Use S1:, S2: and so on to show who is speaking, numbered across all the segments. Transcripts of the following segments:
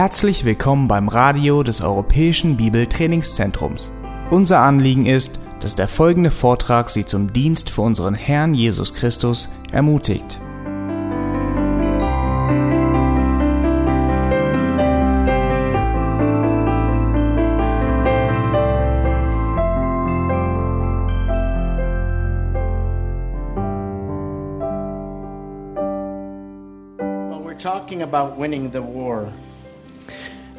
S1: Herzlich willkommen beim Radio des Europäischen Bibeltrainingszentrums. Unser Anliegen ist, dass der folgende Vortrag Sie zum Dienst für unseren Herrn Jesus Christus ermutigt.
S2: Well, we're talking about winning the war,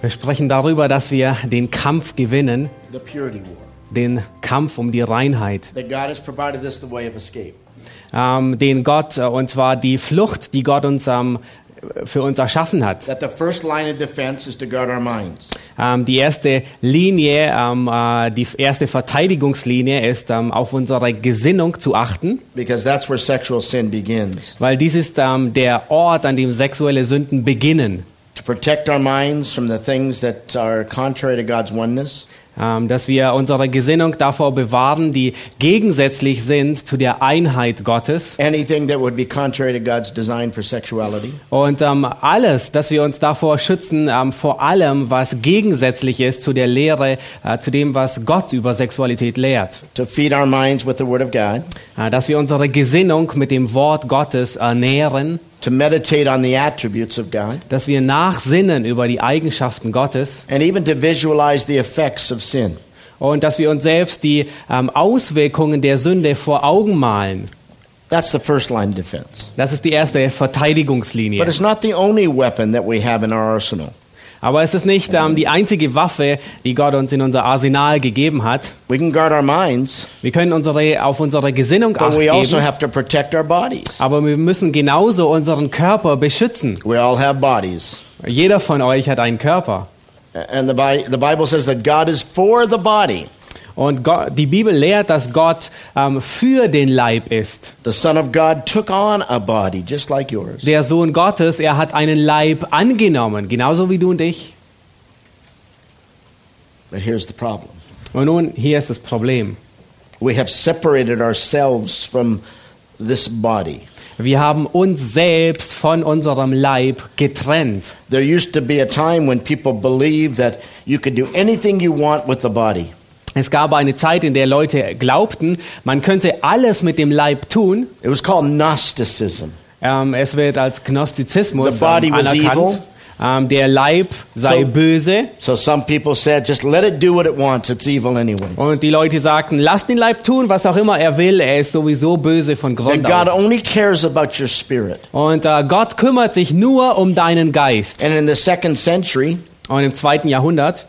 S3: Wir sprechen darüber, dass wir den Kampf gewinnen,
S2: the purity war.
S3: den Kampf um die Reinheit, ähm, den Gott, äh, und zwar die Flucht, die Gott uns ähm, für uns erschaffen hat. Ähm, die erste Linie, ähm, äh, die erste Verteidigungslinie ist, ähm, auf unsere Gesinnung zu achten,
S2: Because that's where sexual sin begins.
S3: weil dies ist ähm, der Ort, an dem sexuelle Sünden beginnen.
S2: To protect our minds from the things that are contrary to God's oneness.
S3: Ähm, dass wir unsere Gesinnung davor bewahren, die gegensätzlich sind zu der Einheit Gottes.
S2: Anything that would be contrary to God's design for sexuality.
S3: Und ähm, alles, dass wir uns davor schützen, ähm, vor allem, was gegensätzlich ist zu der Lehre, äh, zu dem, was Gott über Sexualität lehrt.
S2: To feed our minds with the Word of God.
S3: Äh, dass wir unsere Gesinnung mit dem Wort Gottes ernähren,
S2: To meditate on the attributes of God.
S3: dass wir nachsinnen über die Eigenschaften Gottes
S2: And even to visualize the effects of sin.
S3: und dass wir uns selbst die ähm, Auswirkungen der Sünde vor Augen malen.
S2: That's the first line of defense.
S3: Das ist die erste Verteidigungslinie.
S2: But it's not the only weapon that we have in our arsenal.
S3: Aber es ist nicht ähm, die einzige Waffe, die Gott uns in unser Arsenal gegeben hat.
S2: We can guard our minds,
S3: Wir können unsere, auf unsere Gesinnung
S2: but
S3: acht
S2: we also
S3: geben,
S2: have to protect our bodies.
S3: aber wir müssen genauso unseren Körper beschützen.
S2: We all have bodies.
S3: Jeder von euch hat einen Körper.
S2: And the, Bi- the Bible says that God is for the body.
S3: Und Gott, die Bibel lehrt, dass Gott ähm, für den Leib ist.
S2: The Son of God took on a body just like yours.
S3: Der Sohn Gottes, er hat einen Leib angenommen, genauso wie du und ich.
S2: But here's the problem
S3: Und nun, hier ist das Problem.
S2: we have separated ourselves from this body.
S3: Wir haben uns selbst von unserem Leib getrennt.
S2: There used to be a time when people believed that you could do anything you want with the body.
S3: Es gab eine Zeit, in der Leute glaubten, man könnte alles mit dem Leib tun.
S2: It was called Gnosticism.
S3: Ähm, es wird als Gnostizismus
S2: The body
S3: ähm,
S2: was
S3: anerkannt.
S2: evil.
S3: Ähm, der Leib sei
S2: So-
S3: böse.
S2: So some people said, just let it do what it wants. It's evil anyway.
S3: Und die Leute sagten, lass den Leib tun, was auch immer er will. Er ist sowieso böse von
S2: That
S3: Grund
S2: God
S3: auf.
S2: only cares about your spirit.
S3: Und äh, Gott kümmert sich nur um deinen Geist.
S2: And in the second century,
S3: Und im zweiten Jahrhundert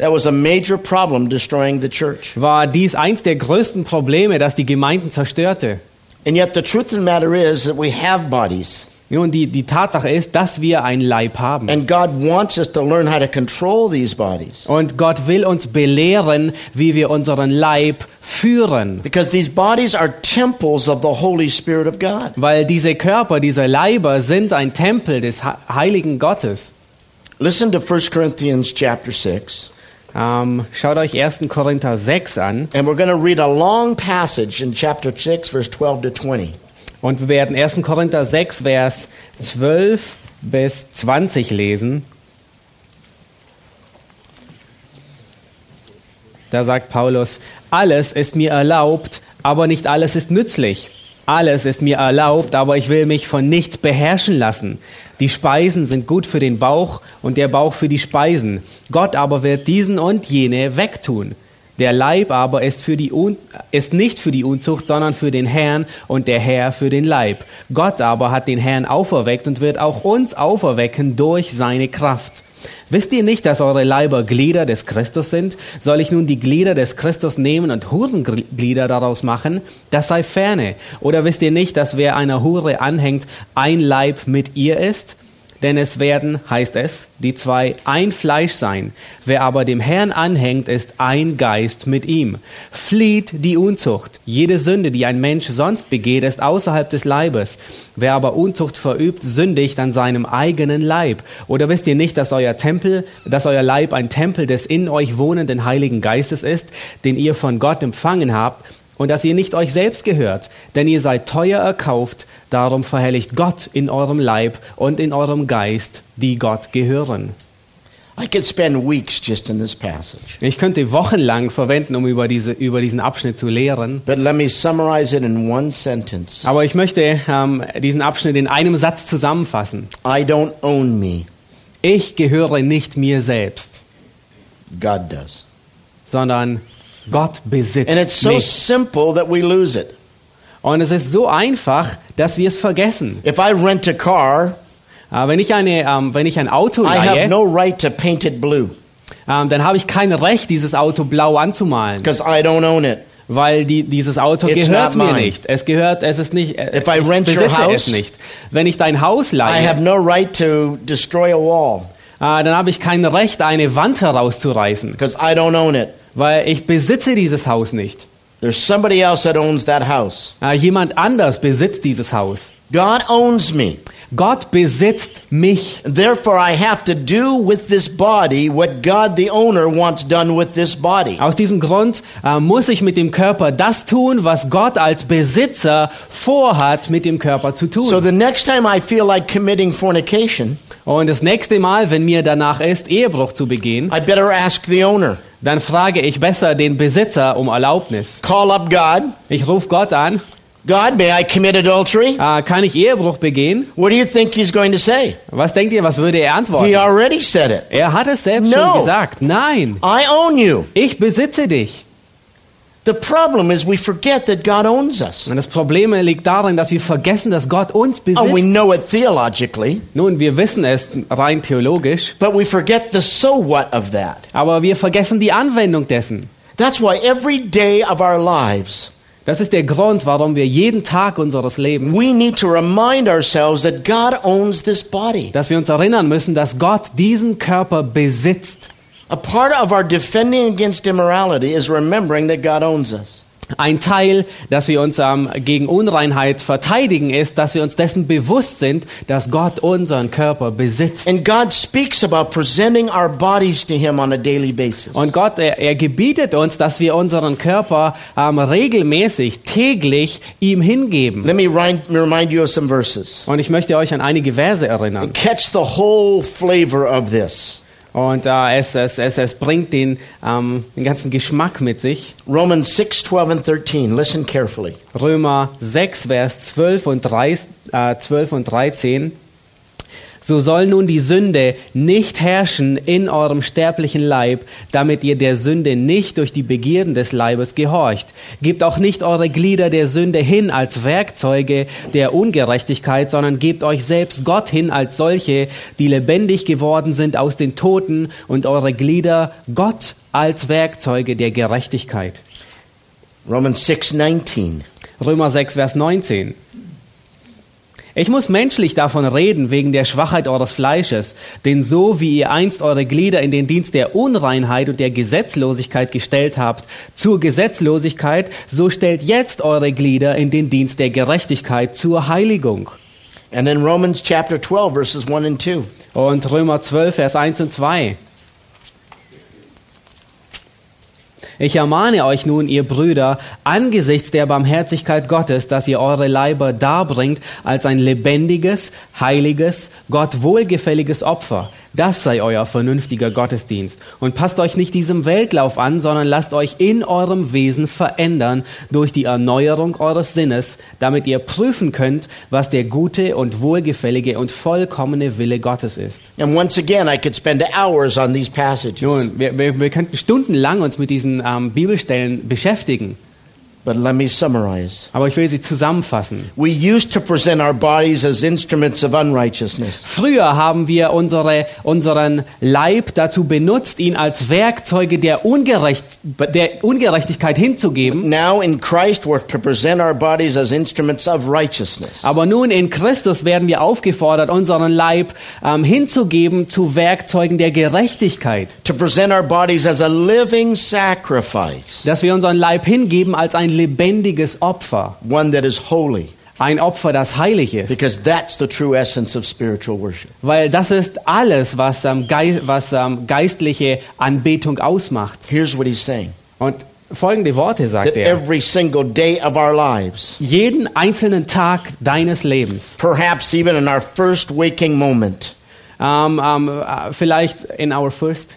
S3: war dies eins der größten Probleme, das die Gemeinden zerstörte.
S2: And yet the truth of the matter is that we have bodies.
S3: Nun, die, die Tatsache ist, dass wir einen Leib haben.
S2: And God wants us to learn how to control these bodies.
S3: Und Gott will uns belehren, wie wir unseren Leib führen.
S2: Because these bodies are temples of the Holy Spirit of God.
S3: Weil diese Körper, diese Leiber sind ein Tempel des He- heiligen Gottes.
S2: Listen to 1 Corinthians chapter 6.
S3: Ähm, schaut euch 1. Korinther 6 an.
S2: And we're going to read a long passage in chapter 6, verse 12 to 20.
S3: Und wir werden 1. Korinther 6, Vers 12 bis 20 lesen. Da sagt Paulus, alles ist mir erlaubt, aber nicht alles ist nützlich. Alles ist mir erlaubt, aber ich will mich von nichts beherrschen lassen. Die Speisen sind gut für den Bauch und der Bauch für die Speisen. Gott aber wird diesen und jene wegtun. Der Leib aber ist, für die Un ist nicht für die Unzucht, sondern für den Herrn und der Herr für den Leib. Gott aber hat den Herrn auferweckt und wird auch uns auferwecken durch seine Kraft. Wisst ihr nicht, dass eure Leiber Glieder des Christus sind? Soll ich nun die Glieder des Christus nehmen und Hurenglieder daraus machen? Das sei ferne. Oder wisst ihr nicht, dass wer einer Hure anhängt, ein Leib mit ihr ist? Denn es werden, heißt es, die zwei ein Fleisch sein. Wer aber dem Herrn anhängt, ist ein Geist mit ihm. Flieht die Unzucht. Jede Sünde, die ein Mensch sonst begeht, ist außerhalb des Leibes. Wer aber Unzucht verübt, sündigt an seinem eigenen Leib. Oder wisst ihr nicht, dass euer Tempel, dass euer Leib ein Tempel des in euch wohnenden Heiligen Geistes ist, den ihr von Gott empfangen habt und dass ihr nicht euch selbst gehört, denn ihr seid teuer erkauft, darum verherrlicht Gott in eurem Leib und in eurem Geist, die Gott gehören.
S2: I could spend weeks just in this passage.
S3: Ich könnte wochenlang verwenden, um über, diese, über diesen Abschnitt zu lehren.
S2: But let me summarize it in one sentence
S3: Aber ich möchte ähm, diesen Abschnitt in einem Satz zusammenfassen.
S2: I don't own me,
S3: Ich gehöre nicht mir selbst,
S2: God does.
S3: sondern Gott besitzt
S2: And it's so
S3: mich.
S2: simple that we lose it.
S3: Und es ist so einfach, dass wir es vergessen.
S2: If I rent a car,
S3: Äh, wenn, ich eine, ähm, wenn ich ein Auto
S2: I have no right to paint it blue
S3: ähm, dann habe ich kein Recht, dieses Auto blau anzumalen,
S2: because I don't own it.
S3: weil die, dieses Auto
S2: It's
S3: gehört
S2: not
S3: mir
S2: mine.
S3: nicht. Es gehört, es ist nicht. Äh,
S2: If I
S3: ich
S2: rent your
S3: besitze
S2: house,
S3: es nicht. Wenn ich dein Haus
S2: I
S3: leihe,
S2: have no right to destroy a wall
S3: äh, dann habe ich kein Recht, eine Wand herauszureißen,
S2: because I don't own it.
S3: weil ich besitze dieses Haus nicht.
S2: There's somebody else that owns that house.
S3: Äh, jemand anders besitzt dieses Haus.
S2: God owns me.
S3: Gott besitzt mich.
S2: Therefore, I have to do with this body what God the owner wants done with this body.
S3: Aus diesem Grund äh, muss ich mit dem Körper das tun, was Gott als Besitzer vorhat, mit dem Körper zu tun.
S2: So the next time I feel like committing fornication,
S3: Und das nächste Mal, wenn mir danach ist, Ehebruch zu begehen,
S2: I better ask the owner.
S3: Dann frage ich besser den Besitzer um Erlaubnis.
S2: Call up God.
S3: Ich rufe Gott an,
S2: God, may I commit adultery?
S3: äh, kann ich Ehebruch begehen?
S2: What do you think he's going to say?
S3: Was denkt ihr, was würde er
S2: He
S3: antworten?
S2: already said it.
S3: Er hat es selbst
S2: No.
S3: schon gesagt. Nein,
S2: I own you.
S3: ich besitze dich.
S2: The problem is we forget that God owns us.
S3: Und das Problem liegt darin, dass wir vergessen, dass Gott uns
S2: Oh, we
S3: besitzt.
S2: know it theologically,
S3: Nun, wir wissen es rein theologisch,
S2: but we forget the so what of that.
S3: aber wir vergessen die Anwendung dessen.
S2: That's why every day of our lives,
S3: Das ist der Grund, warum wir jeden Tag unseres Lebens,
S2: we need to remind ourselves that God owns this body.
S3: dass wir uns erinnern müssen, dass Gott diesen Körper besitzt.
S2: A part of our defending against immorality is remembering that God owns us.
S3: Ein Teil, dass wir uns ähm, gegen Unreinheit verteidigen, ist, dass wir uns dessen bewusst sind, dass Gott unseren Körper besitzt.
S2: And God speaks about presenting our bodies to Him on a daily basis.
S3: Und Gott, er, er gebietet uns, dass wir unseren Körper ähm, regelmäßig, täglich ihm hingeben.
S2: Let me remind you of some verses.
S3: Und ich möchte euch an einige Verse erinnern.
S2: Catch the whole flavor of this.
S3: Und äh, es, es, es, es bringt den, ähm, den ganzen Geschmack mit sich.
S2: Romans 6, 12, and 13. Listen carefully.
S3: Römer 6, Vers 12 und, 3, äh, 12 und 13. So soll nun die Sünde nicht herrschen in eurem sterblichen Leib, damit ihr der Sünde nicht durch die Begierden des Leibes gehorcht. Gebt auch nicht eure Glieder der Sünde hin als Werkzeuge der Ungerechtigkeit, sondern gebt euch selbst Gott hin als solche, die lebendig geworden sind aus den Toten und eure Glieder Gott als Werkzeuge der Gerechtigkeit.
S2: Romans 6, 19.
S3: Römer 6, Vers 19. Ich muss menschlich davon reden wegen der Schwachheit eures Fleisches, denn so wie ihr einst eure Glieder in den Dienst der Unreinheit und der Gesetzlosigkeit gestellt habt zur Gesetzlosigkeit, so stellt jetzt eure Glieder in den Dienst der Gerechtigkeit zur Heiligung.
S2: And then Romans chapter 12, verses 1 and 2.
S3: Und Römer 12, Vers 1 und 2. Ich ermahne euch nun, ihr Brüder, angesichts der Barmherzigkeit Gottes, dass ihr eure Leiber darbringt als ein lebendiges, heiliges, Gott wohlgefälliges Opfer. Das sei euer vernünftiger Gottesdienst. Und passt euch nicht diesem Weltlauf an, sondern lasst euch in eurem Wesen verändern durch die Erneuerung eures Sinnes, damit ihr prüfen könnt, was der gute und wohlgefällige und vollkommene Wille Gottes ist.
S2: And once again, I could spend hours on these passages.
S3: Nun, wir, wir, wir könnten stundenlang uns mit diesen ähm, Bibelstellen beschäftigen,
S2: But let me summarize.
S3: aber ich will sie zusammenfassen.
S2: We used to present our bodies as instruments of unrighteousness.
S3: Früher haben wir unsere, unseren Leib dazu benutzt, ihn als Werkzeuge der, Ungerecht, der Ungerechtigkeit hinzugeben.
S2: Now in Christ, we're to present our bodies as instruments of righteousness.
S3: Aber nun in Christus werden wir aufgefordert, unseren Leib ähm, hinzugeben zu Werkzeugen der Gerechtigkeit.
S2: To present our bodies as a living sacrifice,
S3: Dass wir unseren Leib hingeben als ein lebendiges Opfer.
S2: one that is holy,
S3: Ein Opfer, das heilig ist.
S2: because that's the true essence of spiritual worship.
S3: Weil das ist alles, was, ähm, gei was ähm, geistliche Anbetung ausmacht.
S2: Here's what he's saying
S3: Und folgende Worte sagt
S2: that
S3: er.
S2: every single day of our lives,
S3: Jeden einzelnen Tag deines Lebens,
S2: perhaps even in our first waking moment,
S3: Ähm, ähm, äh, vielleicht in our first.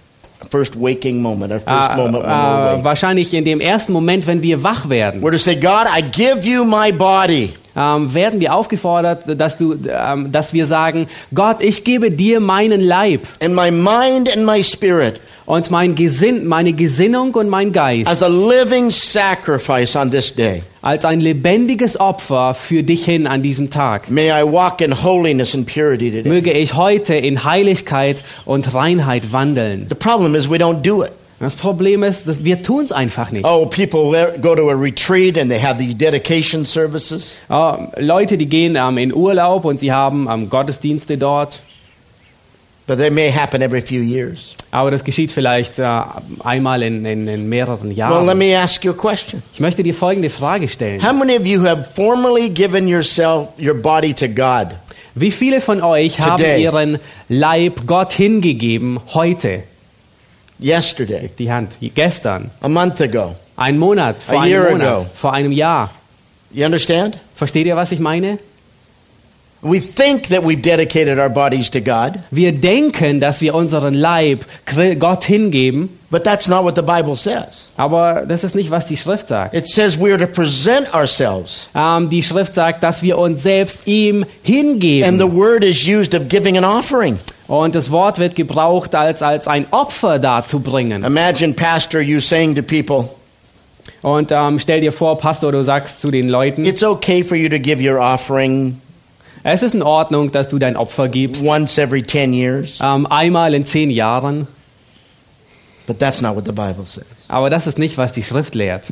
S2: First waking moment, our first
S3: Äh,
S2: moment when we're
S3: äh,
S2: awake.
S3: wahrscheinlich in dem ersten Moment, wenn wir wach werden,
S2: We're to say, God, I give you my body.
S3: Ähm, werden wir aufgefordert, dass, du, ähm, dass wir sagen, Gott, ich gebe dir meinen Leib
S2: and my mind and my spirit
S3: und mein Gesinn, meine Gesinnung und mein Geist
S2: as a living sacrifice on this day.
S3: als ein lebendiges Opfer für dich hin an diesem Tag.
S2: May I walk in holiness and purity today.
S3: Möge ich heute in Heiligkeit und Reinheit wandeln.
S2: The problem is we don't do it.
S3: Das Problem ist, dass wir tun es einfach nicht.
S2: Oh, people le- go to a retreat and they have these dedication services.
S3: Oh, Leute, die gehen ähm, in Urlaub und sie haben ähm, Gottesdienste dort.
S2: But they may happen every few years.
S3: Aber das geschieht vielleicht äh, einmal in, in, in mehreren
S2: Well, let
S3: Jahren.
S2: me ask you a question.
S3: Ich möchte dir folgende Frage stellen.
S2: How many of you have formally given yourself, your body to God?
S3: Wie viele von euch haben
S2: Today.
S3: ihren Leib Gott hingegeben heute?
S2: Yesterday,
S3: Die Hand, gestern,
S2: a month ago.
S3: ein Monat, vor
S2: A year
S3: einem Monat,
S2: ago.
S3: vor einem Jahr.
S2: You understand?
S3: Versteht ihr, was ich meine?
S2: We think that we've dedicated our bodies to God,
S3: Wir denken, dass wir unseren Leib Gott hingeben,
S2: but that's not what the Bible says.
S3: aber das ist nicht, was die Schrift sagt.
S2: It says we are to present ourselves.
S3: Ähm, die Schrift sagt, dass wir uns selbst ihm
S2: And
S3: hingeben.
S2: the word is used of giving an offering.
S3: Und das Wort wird gebraucht, als, als ein Opfer darzubringen.
S2: Imagine, Pastor, you saying to people,
S3: Und ähm, stell dir vor, Pastor, du sagst zu den Leuten,
S2: it's okay for you to give your offering
S3: es ist in Ordnung, dass du dein Opfer gibst,
S2: once every 10 years.
S3: ähm, einmal in zehn Jahren.
S2: But that's not what the Bible says.
S3: Aber das ist nicht, was die Schrift lehrt.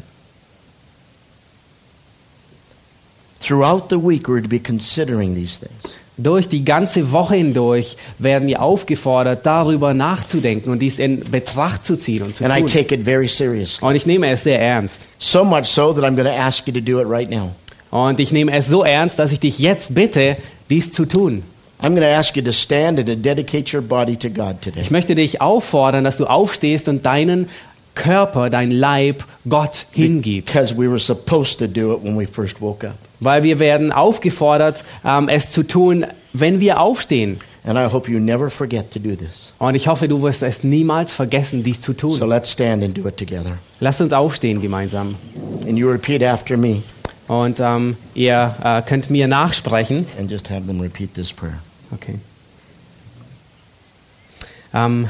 S2: Throughout the week, we're to be considering these things.
S3: Durch die ganze Woche hindurch werden wir aufgefordert, darüber nachzudenken und dies in Betracht zu ziehen und zu
S2: And I
S3: tun.
S2: take it very seriously.
S3: Und ich nehme es sehr ernst.
S2: So much so that I'm going to ask you to do it right now.
S3: Und ich nehme es so ernst, dass ich dich jetzt bitte, dies zu tun.
S2: I'm going to ask you to stand and to dedicate your body to God today.
S3: Ich möchte dich auffordern, dass du aufstehst und deinen Körper, dein Leib Gott hingibst.
S2: Because we were supposed to do it when we first woke up.
S3: Weil wir werden aufgefordert, ähm, es zu tun, wenn wir aufstehen.
S2: And I hope you never forget to do this.
S3: Und ich hoffe, du wirst es niemals vergessen, dies zu
S2: So
S3: tun.
S2: let's stand and do it together.
S3: Lasst uns aufstehen gemeinsam.
S2: And you repeat after me
S3: Und ähm, ihr äh, könnt mir nachsprechen.
S2: and just have them repeat this prayer.
S3: Okay. Ähm,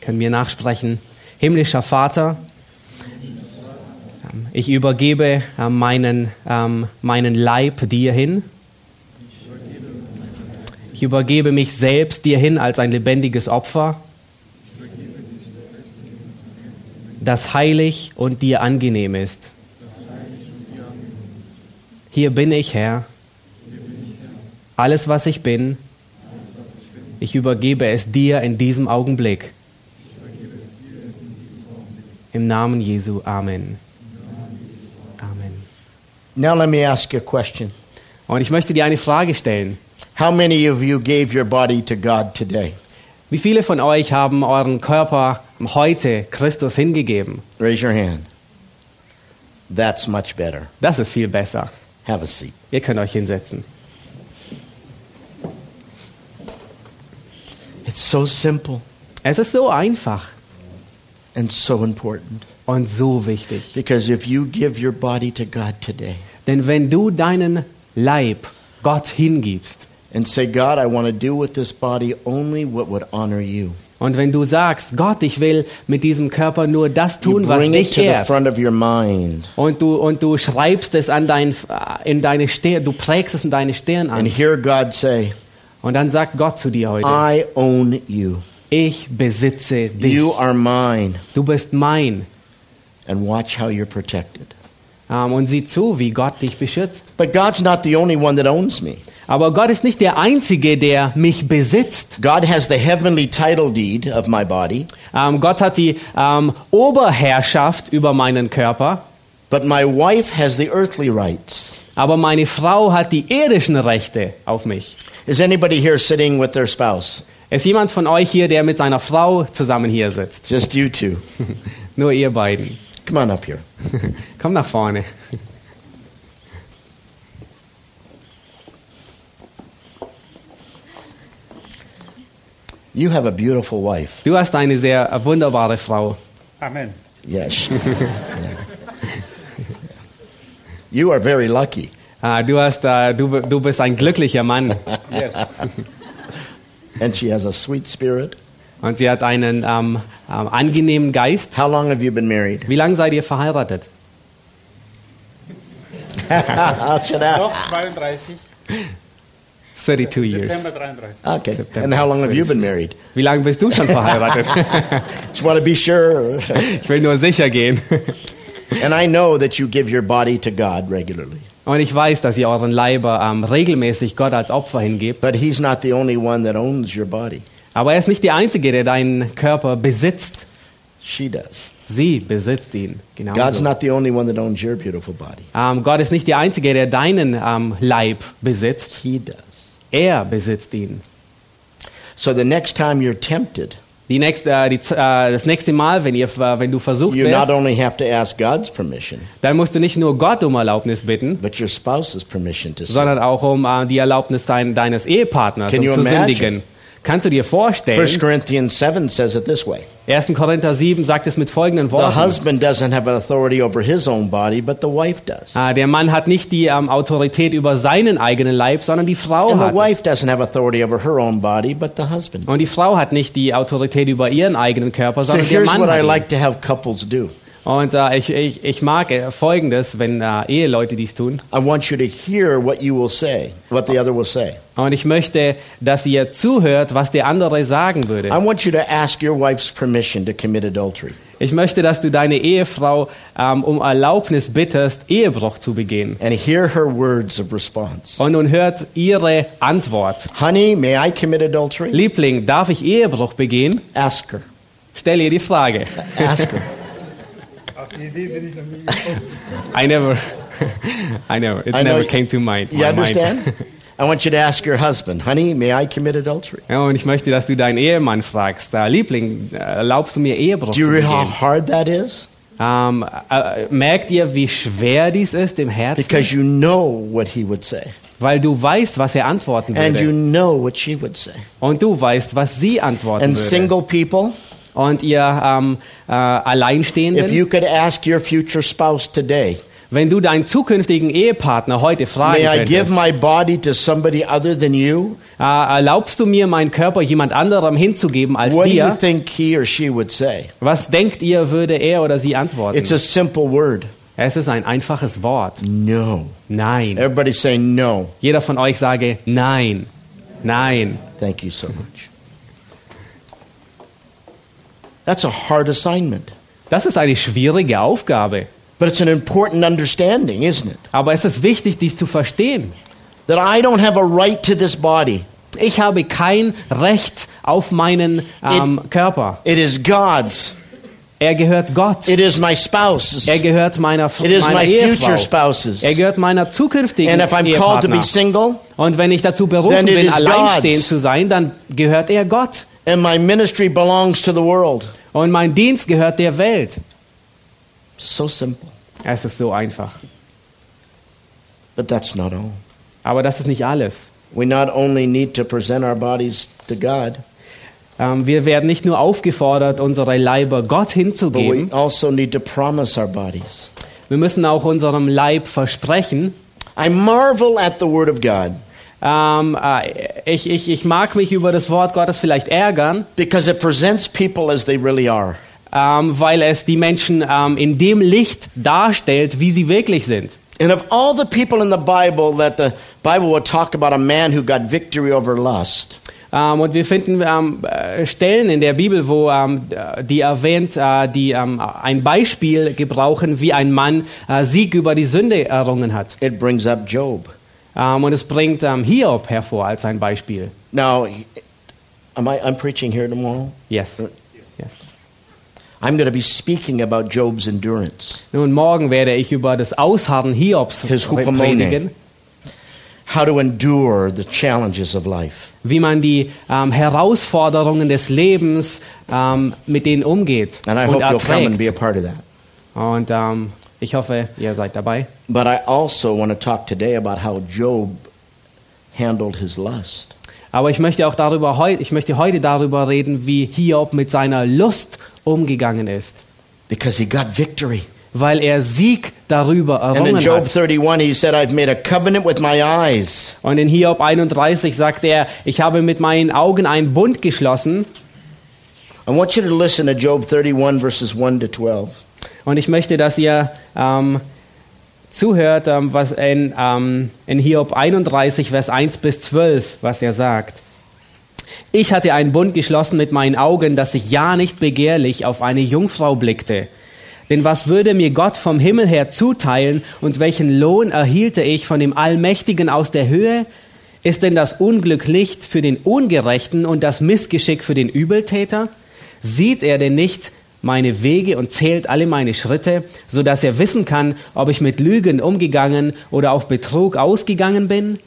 S3: können wir nachsprechen. Himmlischer Vater, ich übergebe äh, meinen, ähm, meinen Leib dir hin. Ich übergebe mich selbst dir hin als ein lebendiges Opfer, das heilig und dir angenehm ist. Hier bin ich, Herr. Alles, was ich bin, ich übergebe es dir in diesem Augenblick. Im Namen Jesu. Amen.
S2: Now let me ask you a question.
S3: Und ich möchte dir eine Frage stellen.
S2: How many of you gave your body to God today?
S3: Wie viele von euch haben euren Körper heute Christus hingegeben?
S2: Raise your hand. That's much better.
S3: Das ist viel besser.
S2: Have a seat.
S3: Ihr könnt euch hinsetzen.
S2: It's so simple
S3: Es ist so einfach
S2: and so important.
S3: und so wichtig.
S2: Because if you give your body to God today
S3: Denn wenn du deinen Leib Gott hingibst
S2: and say, God, I want to do with this body only what would honor you,
S3: und wenn du sagst, Gott, ich will mit diesem Körper nur das tun, was dich ehrt, und du, und du schreibst es an dein, in deine Stirn, du prägst es in deine Stirn
S2: And
S3: an.
S2: hear God say,
S3: Und dann sagt Gott zu dir heute,
S2: I own you.
S3: ich besitze dich.
S2: You are mine.
S3: Du bist mein.
S2: And watch how you're protected.
S3: Ähm, und sieh zu, wie Gott dich beschützt.
S2: But God's not the only one that owns me.
S3: Aber Gott ist nicht der Einzige, der mich besitzt.
S2: God has the heavenly title deed of my body,
S3: Ähm, Gott hat die ähm, Oberherrschaft über meinen Körper.
S2: but my wife has the earthly rights.
S3: Aber meine Frau hat die irdischen Rechte auf mich.
S2: Is anybody here sitting with their spouse?
S3: Ist jemand von euch hier, der mit seiner Frau zusammen hier sitzt?
S2: Just you two.
S3: Nur ihr beiden.
S2: Come on up here.
S3: Komm nach vorne.
S2: You have a beautiful wife.
S3: Du hast eine sehr äh, wunderbare Frau.
S4: Amen.
S2: Yes. You are very lucky.
S3: Äh, Du, hast, äh, du, du bist ein glücklicher Mann.
S4: Yes.
S2: And she has a sweet spirit.
S3: Und sie hat einen ähm, ähm, angenehmen Geist.
S2: How long have you been married?
S3: Wie lange seid ihr verheiratet?
S4: Noch 32.
S3: 32 years.
S4: September 33.
S2: Okay.
S3: September.
S2: And how long have you been married?
S3: Wie lange bist du schon verheiratet?
S2: Just want to be sure.
S3: ich will nur sicher gehen.
S2: and I know that you give your body to God regularly.
S3: Und ich weiß, dass ihr euren Leiber ähm, regelmäßig Gott als Opfer hingebt.
S2: But He's not the only one that owns your body.
S3: Aber er ist nicht der Einzige, der deinen Körper besitzt.
S2: She does.
S3: Sie besitzt ihn.
S2: God's
S3: Genauso.
S2: not the only one that owns your beautiful body.
S3: Ähm, Gott ist nicht der Einzige, der deinen ähm, Leib besitzt.
S2: He does.
S3: Er besitzt ihn.
S2: So the next time you're tempted,
S3: Die nächste, äh, die, äh, das nächste Mal, wenn, ihr, äh, wenn du versucht
S2: you not
S3: wirst,
S2: only have to ask God's permission,
S3: dann musst du nicht nur Gott um Erlaubnis bitten,
S2: but your spouse's permission to sin.
S3: sondern auch um äh, die Erlaubnis dein, deines Ehepartners,
S2: Can
S3: um zu
S2: imagine?
S3: sündigen. Kannst du dir
S2: 1
S3: vorstellen?
S2: Corinthians 7 says it this way
S3: 1. Korinther 7 sagt es mit folgenden
S2: The
S3: Worten.
S2: husband doesn't have authority over his own body, but the wife does.
S3: Ah, Der Mann hat nicht die ähm, Autorität über seinen eigenen Leib, sondern die Frau
S2: And the
S3: hat es.
S2: wife doesn't have authority over her own body, but the husband.
S3: Und die Frau hat nicht die Autorität über ihren eigenen Körper,
S2: So
S3: sondern der
S2: here's
S3: Mann
S2: what I
S3: hat ihn.
S2: like to have couples do
S3: Und äh, ich, ich, ich mag äh, Folgendes, wenn äh, Eheleute dies tun.
S2: I want you to hear what you will say, what the other will say.
S3: Und ich möchte, dass ihr zuhört, was der andere sagen
S2: I
S3: würde.
S2: want you to ask your wife's permission to commit adultery.
S3: Ich möchte, dass du deine Ehefrau ähm, um Erlaubnis bittest, Ehebruch zu begehen.
S2: And hear her words of response.
S3: Und nun hört ihre Antwort.
S2: Honey, may I commit adultery?
S3: Liebling, darf ich Ehebruch begehen?
S2: Ask her.
S3: Stell ihr die Frage.
S2: Ask her.
S4: Auf die Idee bin ich noch nie gekommen.
S3: I never, I never, it
S2: I
S3: never
S2: you-
S3: came to mind.
S2: You
S3: my mind.
S2: understand? I want you to ask your husband, honey, may I commit adultery?
S3: Ja, und ich möchte, dass du deinen Ehemann fragst, äh, Liebling, äh, erlaubst du mir Ehebruch
S2: Do you
S3: zu
S2: realize how hard that is?
S3: Ähm, äh, merkt ihr, wie schwer dies ist im Herzen?
S2: Because you know what he would say.
S3: Weil du weißt, was er antworten
S2: And you
S3: würde.
S2: know what she would say.
S3: Und du weißt, was sie antworten
S2: And
S3: würde.
S2: single people,
S3: Und ihr ähm, äh,
S2: if
S3: Alleinstehenden,
S2: you could ask your future spouse today,
S3: wenn du deinen zukünftigen Ehepartner heute fragen
S2: may I give my body to somebody other than you?
S3: äh, erlaubst du mir, meinen Körper jemand anderem hinzugeben als
S2: What do you
S3: dir?
S2: think he or she would say?
S3: Was denkt ihr, würde er oder sie antworten?
S2: It's a simple word.
S3: Es ist ein einfaches Wort.
S2: No.
S3: Nein.
S2: Everybody say no.
S3: Jeder von euch sage Nein. Nein.
S2: Thank you so much. That's a hard assignment.
S3: Das ist eine schwierige Aufgabe.
S2: But it's an important understanding, isn't it?
S3: Aber es ist wichtig, dies zu verstehen.
S2: That I don't have a right to this body.
S3: Ich habe kein Recht auf meinen ähm, Körper.
S2: It is God's.
S3: Er gehört Gott.
S2: It is my spouse's.
S3: Er gehört meiner,
S2: It is
S3: meiner
S2: my
S3: Ehefrau.
S2: future spouse's.
S3: Er gehört meiner zukünftigen
S2: And if I'm called to be
S3: Ehepartner.
S2: single,
S3: Und wenn ich dazu berufen
S2: it
S3: bin, alleinstehend
S2: God's.
S3: zu sein, dann gehört er Gott.
S2: and my ministry belongs to the world.
S3: Und mein Dienst gehört der Welt.
S2: So simple.
S3: Es ist so einfach.
S2: But that's not all.
S3: Aber das ist nicht alles.
S2: We not only need to present our bodies to God,
S3: Ähm, wir werden nicht nur aufgefordert, unsere Leiber Gott
S2: but we
S3: hinzugeben.
S2: also need to promise our bodies.
S3: Wir müssen auch unserem Leib versprechen.
S2: I marvel at the Word of God
S3: Ähm, äh, ich, ich, ich mag mich über das Wort Gottes vielleicht ärgern,
S2: because it presents people as they really are.
S3: ähm, weil es die Menschen ähm, in dem Licht darstellt, wie sie wirklich sind.
S2: And of all the people in the Bible that the Bible would talk about a man who got victory over lust,
S3: Ähm, und wir finden ähm, äh, Stellen in der Bibel, wo ähm, äh, die erwähnt, äh, die ähm, ein Beispiel gebrauchen, wie ein Mann äh, Sieg über die Sünde errungen hat.
S2: it brings up Job.
S3: Ähm, und es bringt ähm, Hiob hervor als ein Beispiel.
S2: Now, am I, I'm preaching here tomorrow.
S3: Yes. yes.
S2: I'm going to be speaking about Job's endurance,
S3: Nun, morgen werde ich über das Ausharren Hiobs predigen,
S2: how to endure the challenges of life.
S3: wie man die ähm, Herausforderungen des Lebens ähm, mit denen umgeht
S2: And I
S3: und
S2: hope you'll come and be a
S3: erträgt.
S2: part of that.
S3: Und ähm, ich hoffe, ihr seid dabei.
S2: But I also want to talk today about how Job handled his lust.
S3: Aber ich möchte auch darüber heu ich möchte heute darüber reden, wie Hiob mit seiner Lust umgegangen ist,
S2: because he got victory.
S3: weil er Sieg darüber
S2: And in
S3: errungen
S2: Job
S3: hat.
S2: 31, he said, I've made a covenant with my eyes.
S3: Und in Hiob 31 sagt er, ich habe mit meinen Augen einen Bund geschlossen.
S2: I want you to listen to Job 31, verses 1 to 12.
S3: Und ich möchte, dass ihr ähm, zuhört, ähm, was in, ähm, in Hiob 31, Vers 1 bis 12, was er sagt. Ich hatte einen Bund geschlossen mit meinen Augen, dass ich ja nicht begehrlich auf eine Jungfrau blickte. Denn was würde mir Gott vom Himmel her zuteilen und welchen Lohn erhielte ich von dem Allmächtigen aus der Höhe? Ist denn das Unglück Licht für den Ungerechten und das Missgeschick für den Übeltäter? Sieht er denn nicht meine Wege und zählt alle meine Schritte, so dass er wissen kann, ob ich mit Lügen umgegangen oder auf Betrug ausgegangen bin?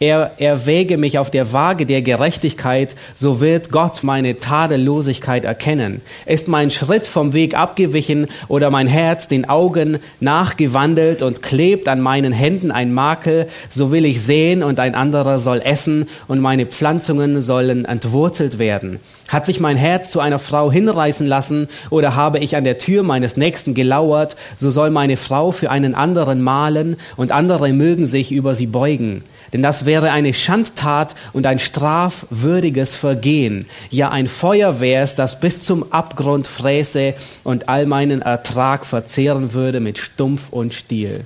S3: Er erwäge mich auf der Waage der Gerechtigkeit, so wird Gott meine Tadellosigkeit erkennen. Ist mein Schritt vom Weg abgewichen oder mein Herz den Augen nachgewandelt und klebt an meinen Händen ein Makel, so will ich sehen und ein anderer soll essen und meine Pflanzungen sollen entwurzelt werden. Hat sich mein Herz zu einer Frau hinreißen lassen oder habe ich an der Tür meines Nächsten gelauert, so soll meine Frau für einen anderen malen und andere mögen sich über sie beugen. Denn das wäre eine Schandtat und ein strafwürdiges Vergehen. Ja, ein Feuer wär's, das bis zum Abgrund fräße und all meinen Ertrag verzehren würde mit Stumpf und Stiel.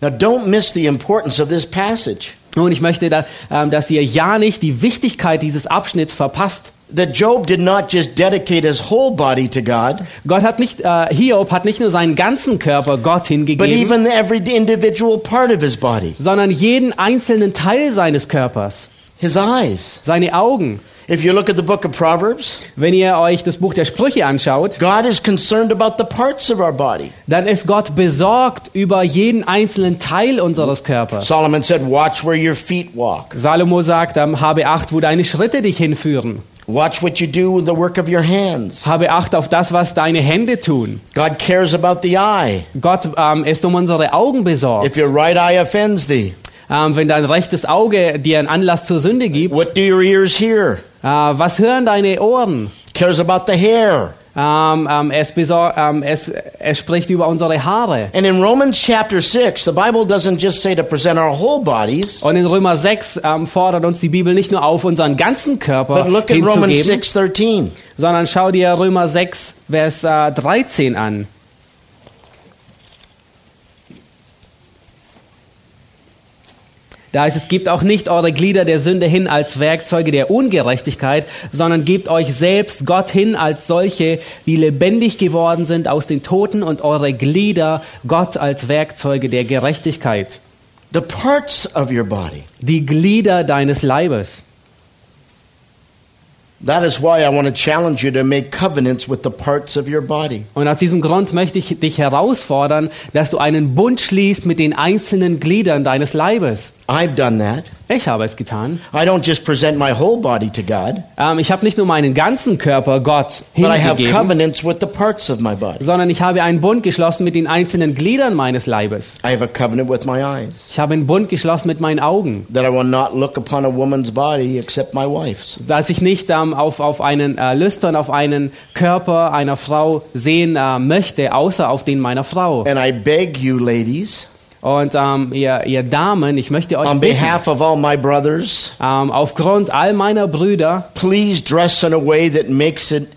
S2: Now, don't miss the importance of this passage.
S3: Nun, ich möchte, da, ähm, dass ihr ja nicht die Wichtigkeit dieses Abschnitts verpasst.
S2: That Job did not just dedicate his whole body to God,
S3: Gott hat nicht, äh, Hiob hat nicht nur seinen ganzen Körper Gott
S2: but
S3: hingegeben,
S2: even every individual part of his body,
S3: sondern jeden einzelnen Teil seines Körpers,
S2: his eyes.
S3: seine Augen.
S2: If you look at the book of Proverbs,
S3: Wenn ihr euch das Buch der Sprüche anschaut,
S2: God is concerned about the parts of our body.
S3: dann ist Gott besorgt über jeden einzelnen Teil unseres Körpers.
S2: Solomon said, Watch where your feet walk,
S3: Salomo sagt, ähm, habe Acht, wo deine Schritte dich hinführen.
S2: Watch what you do with the work of your hands.
S3: Habe Acht auf das, was deine Hände tun.
S2: God cares about the eye.
S3: Gott ähm, ist um unsere Augen besorgt.
S2: If your right eye offends thee,
S3: Ähm, wenn dein rechtes Auge dir einen Anlass zur Sünde gibt,
S2: what do your ears hear?
S3: äh, was hören deine Ohren?
S2: Cares about the hair.
S3: Ähm, ähm, es, besor- ähm, es, es spricht über unsere Haare.
S2: And in Romans chapter 6, the Bible doesn't just say to present our whole bodies,
S3: Und in Römer 6 ähm, fordert uns die Bibel nicht nur auf, unseren ganzen Körper
S2: but look at Romans
S3: hinzugeben,
S2: 6:13.
S3: sondern schau dir Römer 6, Vers äh, 13 an. Da heißt es, gebt auch nicht eure Glieder der Sünde hin als Werkzeuge der Ungerechtigkeit, sondern gebt euch selbst Gott hin als solche, die lebendig geworden sind aus den Toten und eure Glieder Gott als Werkzeuge der Gerechtigkeit.
S2: The parts of your body.
S3: Die Glieder deines Leibes.
S2: That is why I want to challenge you to make covenants with the parts of your body.
S3: Und aus diesem Grund möchte ich dich herausfordern, dass du einen Bund schließt mit den einzelnen Gliedern deines Leibes.
S2: I've done that.
S3: Ich habe es getan.
S2: I don't just present my whole body to God,
S3: Ähm, ich habe nicht nur meinen ganzen Körper Gott hingegeben,
S2: covenants with the parts of my body.
S3: sondern ich habe einen Bund geschlossen mit den einzelnen Gliedern meines Leibes.
S2: I have a covenant with my eyes
S3: Ich habe einen Bund geschlossen mit meinen Augen,
S2: that I will not look upon a woman's body except my wife's.
S3: dass ich nicht ähm, auf, auf einen äh, Lüstern, auf einen Körper einer Frau sehen äh, möchte, außer auf den meiner Frau.
S2: And I beg you, ladies,
S3: Und ähm, ihr, ihr Damen, ich möchte euch
S2: on
S3: bitten,
S2: behalf of all my brothers,
S3: ähm, aufgrund all meiner Brüder,
S2: please dress in a way that makes it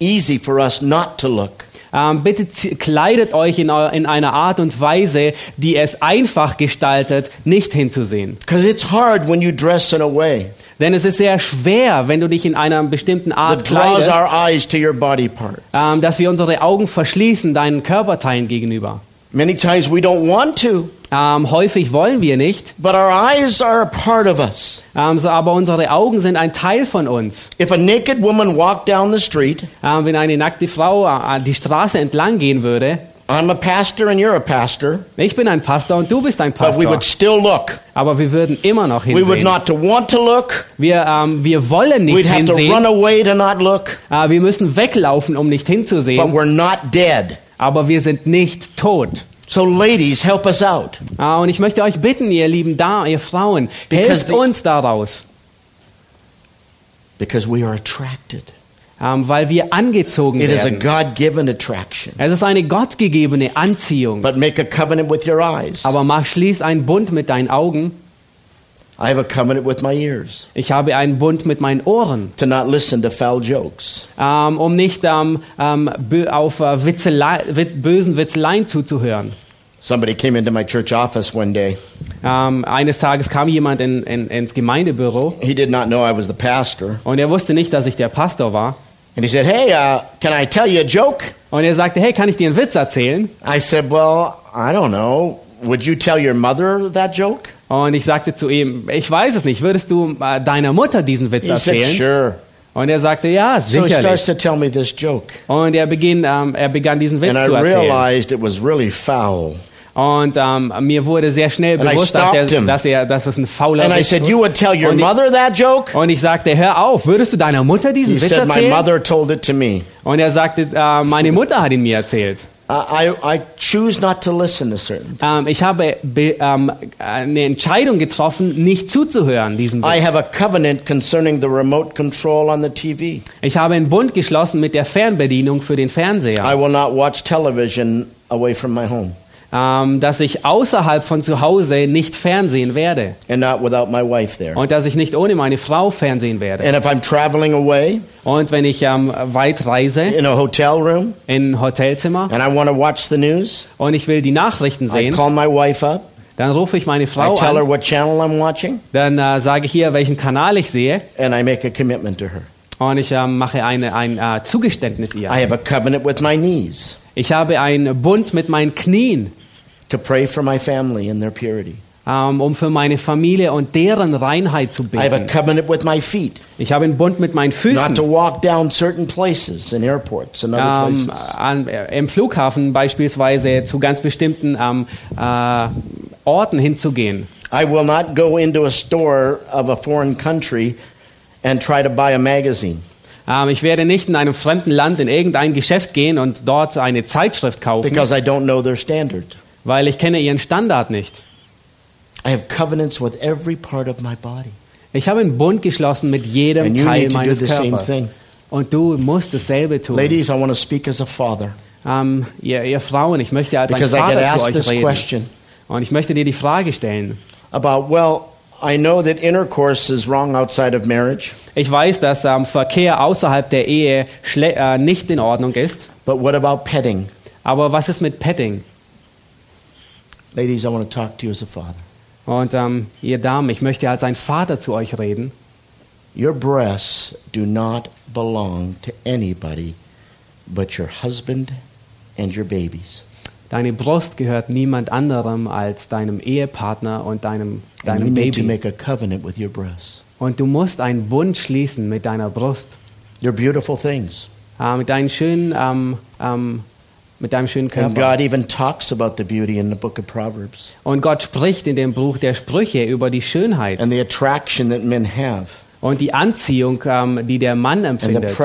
S2: easy for us not to look.
S3: Ähm, bitte kleidet euch in, in einer Art und Weise, die es einfach gestaltet, nicht hinzusehen.
S2: It's hard when you dress in a way
S3: Denn es ist sehr schwer, wenn du dich in einer bestimmten Art kleidest, ähm, dass wir unsere Augen verschließen deinen Körperteilen gegenüber.
S2: Many times we don't want to,
S3: Ähm, häufig wollen wir nicht,
S2: but our eyes are a part of us.
S3: ähm, so, aber unsere Augen sind ein Teil von uns.
S2: If a naked woman walked down the street,
S3: Ähm, wenn eine nackte Frau äh, die Straße entlang gehen würde,
S2: I'm a pastor and you're a pastor,
S3: ich bin ein Pastor und du bist ein
S2: but we
S3: Pastor,
S2: would still look.
S3: aber wir würden immer noch
S2: We would
S3: hinsehen.
S2: not to want to look.
S3: Wir, ähm, wir wollen nicht
S2: We'd have to
S3: hinsehen.
S2: run away to not look,
S3: Äh, wir müssen weglaufen, um nicht
S2: but
S3: hinzusehen,
S2: we're not dead.
S3: Aber wir sind nicht tot.
S2: So ladies, help us out.
S3: Ah, und ich möchte euch bitten, ihr lieben da, ihr Frauen,
S2: Because
S3: helft
S2: the-
S3: uns daraus.
S2: because we are attracted.
S3: ähm, weil wir angezogen
S2: It is a
S3: werden.
S2: Given attraction.
S3: Es ist eine gottgegebene Anziehung.
S2: But make a covenant with your eyes.
S3: Aber mach, schließ einen Bund mit deinen Augen.
S2: I have a covenant with my ears
S3: Ich habe einen Bund mit meinen Ohren,
S2: to not listen to foul jokes.
S3: ähm, um nicht ähm, ähm, bö- auf äh, Witzelei, wit, bösen Witzeleien zuzuhören.
S2: Somebody came into my church office one day.
S3: Ähm, eines Tages kam jemand in, in, ins Gemeindebüro
S2: He did not know I was the pastor.
S3: und er wusste nicht, dass ich der Pastor war.
S2: And he said, Hey, uh, can I tell you a joke?
S3: Und er sagte, hey, kann ich dir einen Witz erzählen?
S2: I said, Well, I don't know. Would you tell your mother that joke?
S3: Und ich sagte zu ihm, ich weiß es nicht, würdest du äh, deiner Mutter diesen Witz
S2: He said,
S3: erzählen?
S2: Sure.
S3: Und er sagte, ja,
S2: So he starts
S3: sicherlich.
S2: to tell me this joke.
S3: Und er, beginn, ähm, er begann diesen Witz
S2: And I
S3: zu erzählen.
S2: realized it was really foul.
S3: Und ähm, mir wurde sehr schnell
S2: And I
S3: bewusst, dass, er, dass, er, dass es ein fauler
S2: And I
S3: Witz
S2: said,
S3: ist.
S2: You would tell your
S3: Und ich-
S2: mother that joke?
S3: Und ich sagte, hör auf, würdest du deiner Mutter diesen
S2: He
S3: Witz
S2: said, My
S3: erzählen?
S2: mother told it to me.
S3: Und er sagte, äh, meine Mutter hat ihn mir erzählt.
S2: I, I, I choose not to listen to certain.
S3: Ähm, ich habe be, ähm, eine Entscheidung getroffen, nicht zuzuhören diesem
S2: I
S3: Witz.
S2: have a covenant concerning the remote control on the TV.
S3: Ich habe einen Bund geschlossen mit der Fernbedienung für den Fernseher,
S2: I will not watch television away from my home
S3: ähm, dass ich außerhalb von zu Hause nicht fernsehen werde
S2: and not without my wife there.
S3: und dass ich nicht ohne meine Frau fernsehen werde.
S2: And if I'm traveling away
S3: Und wenn ich ähm, weit reise
S2: in a hotel room
S3: in ein Hotelzimmer
S2: and I want to watch the news,
S3: und ich will die Nachrichten
S2: I
S3: sehen,
S2: call my wife up.
S3: dann rufe ich meine
S2: I
S3: Frau an,
S2: what channel I'm watching
S3: dann äh, sage ich ihr, welchen Kanal ich sehe
S2: and I make a commitment to her.
S3: Und ich ähm, mache eine, ein äh, Zugeständnis ihr.
S2: I have a covenant with my knees
S3: Ich habe einen Bund mit meinen Knien,
S2: to pray for my family and their purity.
S3: ähm, um für meine Familie und deren Reinheit zu
S2: I have a
S3: beten.
S2: covenant with my feet
S3: Ich habe einen Bund mit meinen
S2: not to
S3: Füßen.
S2: walk down certain places in airports and other
S3: Ähm,
S2: places.
S3: an, äh, Im Flughafen beispielsweise zu ganz bestimmten ähm, äh, Orten hinzugehen.
S2: I will not go into a store of a foreign country and try to buy a magazine
S3: Ähm, ich werde nicht in einem fremden Land in irgendein Geschäft gehen und dort eine Zeitschrift kaufen,
S2: because I don't know their standard.
S3: weil ich kenne ihren Standard nicht.
S2: I have covenants with every part of my body.
S3: Ich habe einen Bund geschlossen mit jedem
S2: And you
S3: Teil
S2: need to do
S3: meines
S2: the same
S3: Körpers.
S2: thing.
S3: Und du musst dasselbe tun.
S2: Ladies, I want to speak as a father
S3: Ähm, ihr, ihr Frauen, ich möchte als ein
S2: because I get
S3: Vater zu
S2: asked
S3: euch
S2: this
S3: reden.
S2: question
S3: Und ich möchte dir die Frage stellen.
S2: about, well, I know that intercourse is wrong outside of marriage,
S3: Ich weiß, dass ähm, Verkehr außerhalb der Ehe äh, nicht in Ordnung ist.
S2: but what about petting?
S3: Aber was ist mit Petting?
S2: Ladies, I want to talk to you as a father.
S3: Und ähm, ihr Damen, ich möchte als ein Vater zu euch reden.
S2: Your breasts do not belong to anybody but your husband and your babies.
S3: Deine Brust gehört niemand anderem als deinem Ehepartner und deinem,
S2: And you
S3: deinem
S2: need to
S3: Baby.
S2: make a covenant with your breasts.
S3: Und du musst einen Bund schließen mit deiner Brust.
S2: They're beautiful things.
S3: Äh, mit, deinen schönen, ähm, ähm, mit deinem schönen
S2: And
S3: Körper.
S2: God even talks about the beauty in the book of Proverbs
S3: Und Gott spricht in dem Buch der Sprüche über die Schönheit
S2: and the attraction that men have
S3: und die Anziehung, ähm, die der Mann
S2: and the
S3: empfindet.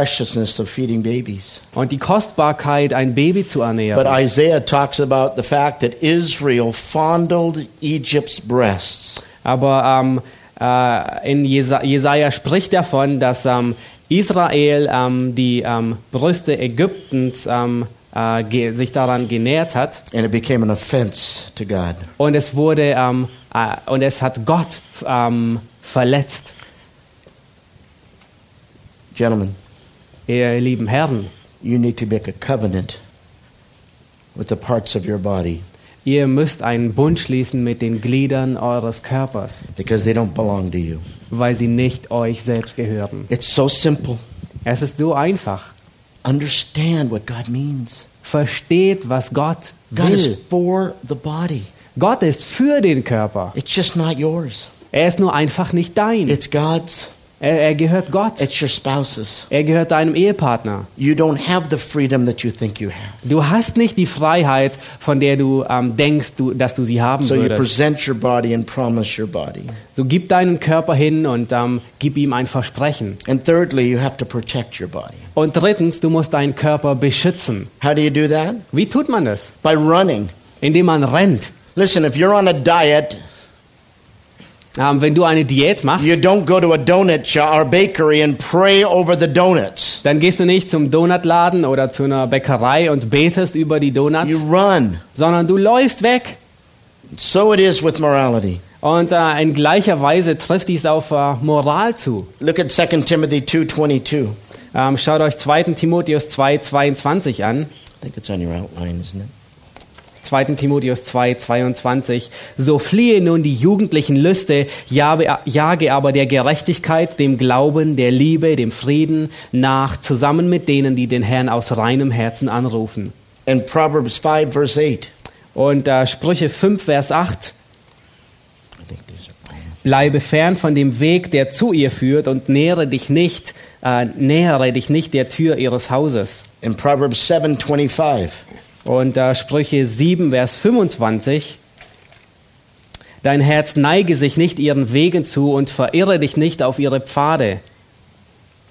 S3: Und die Kostbarkeit, ein Baby zu
S2: But
S3: ernähren.
S2: Isaiah talks about the fact that Israel fondled Egypt's breasts.
S3: Aber ähm, äh, in Jesa Jesaja spricht davon, dass ähm, Israel ähm, die ähm, Brüste Ägyptens ähm, äh, sich daran genährt hat
S2: And it became an offense to God.
S3: und es wurde äh, und es hat Gott verletzt.
S2: Gentlemen,
S3: Ihr lieben Herren,
S2: you need to make a covenant with the parts of your body
S3: ihr müsst einen Bund schließen mit den Gliedern eures Körpers,
S2: because they don't belong to you.
S3: weil sie nicht euch selbst gehören.
S2: It's so simple.
S3: Es ist so einfach.
S2: Understand what God means.
S3: Versteht, was Gott
S2: God is
S3: will.
S2: for the body.
S3: Gott ist für den Körper.
S2: It's just not yours.
S3: Er ist nur einfach nicht dein.
S2: It's God's.
S3: Er, er gehört Gott.
S2: It's your spouse's.
S3: Er gehört deinem Ehepartner.
S2: You don't have the freedom that you think you have.
S3: Du hast nicht die Freiheit, von der du ähm, denkst, du, dass du sie haben
S2: So you
S3: würdest.
S2: present your body and promise your body.
S3: So gib deinen Körper hin und ähm, gib ihm ein Versprechen.
S2: And thirdly, you have to protect your body.
S3: Und drittens, du musst deinen Körper beschützen.
S2: How do you do that?
S3: Wie tut man das?
S2: By running.
S3: Indem man rennt.
S2: Listen, if you're on a diet
S3: Ähm, wenn du eine Diät machst,
S2: You don't go to a donut shop or bakery and pray over the donuts.
S3: dann gehst du nicht zum Donutladen oder zu einer Bäckerei und betest über die
S2: You
S3: Donuts,
S2: run.
S3: sondern du läufst weg.
S2: So it is with morality.
S3: Und äh, in gleicher Weise trifft dies auf äh, Moral zu.
S2: Look at 2 Timothy 2:22.
S3: Ähm, schaut euch 2. Timotheus 2, 22 an.
S2: I think it's on your outline, isn't it?
S3: 2. Timotheus 2, 22. So fliehe nun die jugendlichen Lüste, jage, aber der Gerechtigkeit, dem Glauben, der Liebe, dem Frieden nach, zusammen mit denen, die den Herrn aus reinem Herzen anrufen.
S2: And Proverbs 5 verse 8.
S3: Und äh, Sprüche 5, Vers 8.
S2: I think these are
S3: Bleibe fern von dem Weg, der zu ihr führt, und nähere dich nicht, äh, nähere dich nicht der Tür ihres Hauses.
S2: In Proverbs 7:25.
S3: Und äh, Sprüche 7, Vers 25. Dein Herz neige sich nicht ihren Wegen zu und verirre dich nicht auf ihre Pfade.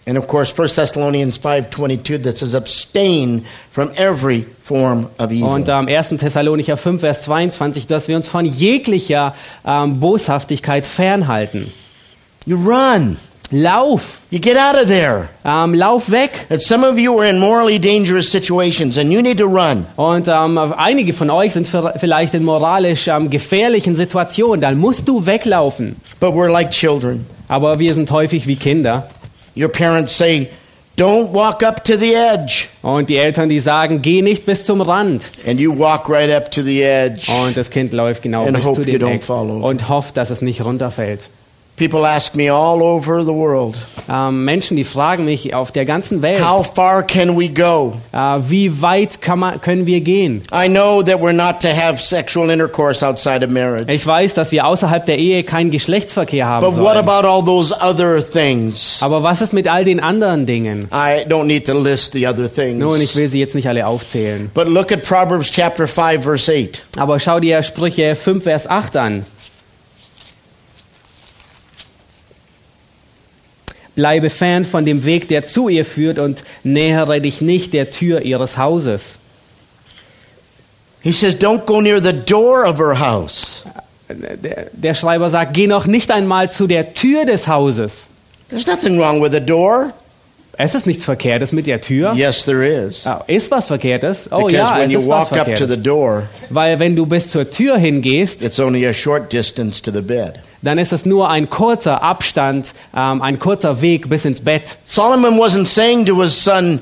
S2: And of course 1 Thessalonians 5:22 that says abstain from every form of evil.
S3: Und ähm, 1. Thessalonicher 5, Vers 22, dass wir uns von jeglicher ähm, Boshaftigkeit fernhalten.
S2: you run.
S3: Lauf,
S2: You get out of there.
S3: ähm, lauf weg.
S2: And some of you are in morally dangerous situations and you need to run.
S3: Und ähm, einige von euch sind vielleicht in moralisch ähm, gefährlichen Situationen. Dann musst du weglaufen.
S2: But we're like children.
S3: Aber wir sind häufig wie Kinder.
S2: Your parents say, "Don't walk up to the edge."
S3: Und die Eltern, die sagen, geh nicht bis zum Rand.
S2: And you walk right up to the edge.
S3: Und das Kind läuft genau
S2: And
S3: bis zu dem Eck und hofft, dass es nicht runterfällt.
S2: People ask me all over the world,
S3: Ähm, Menschen, die fragen mich auf der ganzen Welt,
S2: "How far can we go?"
S3: äh, wie weit kann man, können wir gehen?
S2: I know that we're not to have sexual intercourse outside of marriage.
S3: Ich weiß, dass wir außerhalb der Ehe keinen Geschlechtsverkehr haben
S2: But what
S3: sollen.
S2: about all those other things?
S3: Aber was ist mit all den anderen Dingen?
S2: I don't need to list the other
S3: Nun, ich
S2: things.
S3: will sie jetzt nicht alle aufzählen.
S2: But look at Proverbs chapter 5 verse 8.
S3: Aber schau dir Sprüche 5, Vers 8 an. Bleibe fern von dem Weg, der zu ihr führt, und nähere dich nicht der Tür ihres Hauses.
S2: He says, "Don't go near the door of her house."
S3: Der, der Schreiber sagt, geh noch nicht einmal zu der Tür des Hauses.
S2: There's nothing wrong with a door.
S3: Es ist nichts Verkehrtes mit der Tür.
S2: Yes, there is.
S3: Ah, Ist was Verkehrtes? Oh
S2: Because
S3: ja,
S2: when
S3: es
S2: you
S3: ist was
S2: walk up to the door,
S3: Weil wenn du bis zur Tür hingehst,
S2: it's only a short distance to the bed.
S3: dann ist es nur ein kurzer Abstand, ähm, ein kurzer Weg bis ins Bett.
S2: Solomon wasn't saying to his son,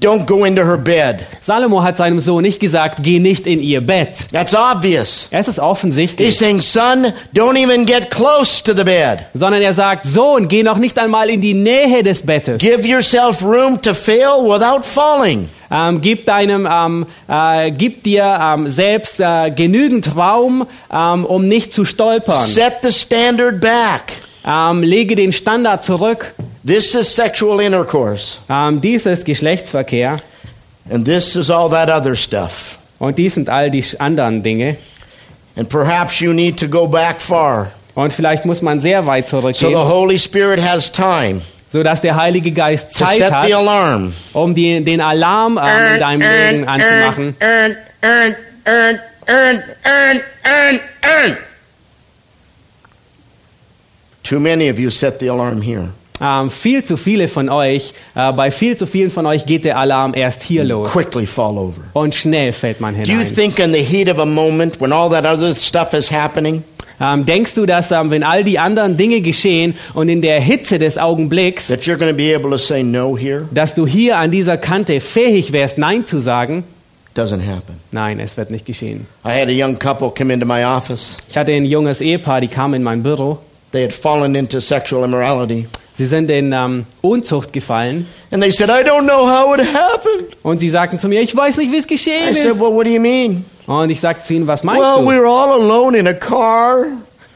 S2: "Don't go into her bed."
S3: Salomo hat seinem Sohn nicht gesagt, geh nicht in ihr Bett.
S2: That's obvious.
S3: Es ist
S2: He's
S3: offensichtlich.
S2: saying, "Son, don't even get close to the bed.
S3: Sondern er sagt, Sohn, geh noch nicht einmal in die Nähe des Bettes.
S2: Give yourself room to fail without falling."
S3: Ähm, gib, deinem, ähm, äh, gib dir ähm, selbst äh, genügend Raum, ähm, um nicht zu stolpern.
S2: Set the standard back.
S3: Ähm, lege den Standard zurück.
S2: This is sexual intercourse,
S3: Ähm, dies ist Geschlechtsverkehr
S2: and this is all that other stuff.
S3: und dies sind all die anderen Dinge.
S2: And perhaps you need to go back far.
S3: Und vielleicht muss man sehr weit
S2: So the
S3: zurückgehen,
S2: Holy Spirit has time
S3: sodass der Heilige Geist
S2: to
S3: Zeit
S2: set the
S3: hat,
S2: alarm.
S3: um die, den Alarm ähm, in deinem Leben anzumachen.
S2: Too many of you set the alarm here.
S3: Ähm, viel zu viele von euch, äh, bei viel zu vielen von euch geht der Alarm erst hier los.
S2: Quickly fall over.
S3: Und schnell fällt man
S2: Do you
S3: hinein.
S2: think in the heat of a moment when all that other stuff is happening,
S3: Ähm, denkst du, dass ähm, wenn all die anderen Dinge geschehen und in der Hitze des Augenblicks,
S2: that you're going to be able to say no here?
S3: dass du hier an dieser Kante fähig wärst, Nein zu sagen?
S2: Doesn't happen.
S3: Nein, es wird nicht geschehen.
S2: I had a young couple come into my office.
S3: Ich hatte ein junges Ehepaar, die kam in mein Büro.
S2: They had fallen into sexual immorality.
S3: Sie sind in ähm, Unzucht gefallen
S2: And they said, I don't know how it happened.
S3: und sie sagten zu mir, ich weiß nicht, wie es
S2: I
S3: geschehen
S2: said,
S3: ist.
S2: Well, what do you mean?
S3: Und ich sagte zu ihnen, was meinst
S2: Well, we
S3: du?
S2: were all alone in a car.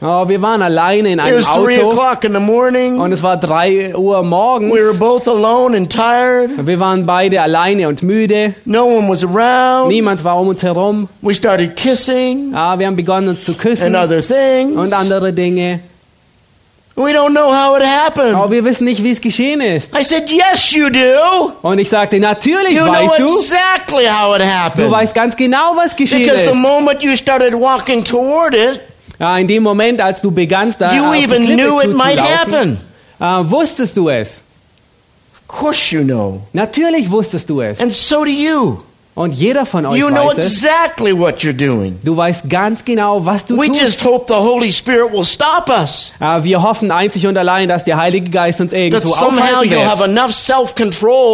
S3: Oh, wir waren alleine in
S2: It
S3: einem Auto
S2: o'clock in the morning.
S3: und es war drei Uhr
S2: We were
S3: morgens.
S2: both alone and tired.
S3: Wir waren beide alleine und müde.
S2: No one was around.
S3: Niemand war um uns herum.
S2: We started kissing
S3: Ah, wir haben begonnen uns zu küssen
S2: and other things.
S3: und andere Dinge.
S2: We don't know how it happened.
S3: Aber wir wissen nicht, wie es geschehen ist.
S2: I said, Yes, you do.
S3: Und ich sagte, natürlich
S2: You know
S3: weißt du.
S2: exactly how it
S3: Du
S2: happened.
S3: weißt ganz genau, was geschehen
S2: Because the
S3: ist.
S2: moment you started walking toward it,
S3: Ja, in dem Moment, als du begannst, da
S2: You even knew it might happen.
S3: äh, wusstest du es.
S2: Of course you know.
S3: Natürlich wusstest du es.
S2: And so do you.
S3: Und jeder von euch
S2: You know
S3: weiß
S2: exactly what you're doing.
S3: Du weißt ganz genau, was du
S2: We
S3: tust.
S2: just hope the Holy Spirit will stop us.
S3: Äh, wir hoffen einzig und allein, dass der Heilige Geist uns
S2: That
S3: irgendwo
S2: somehow you'll have enough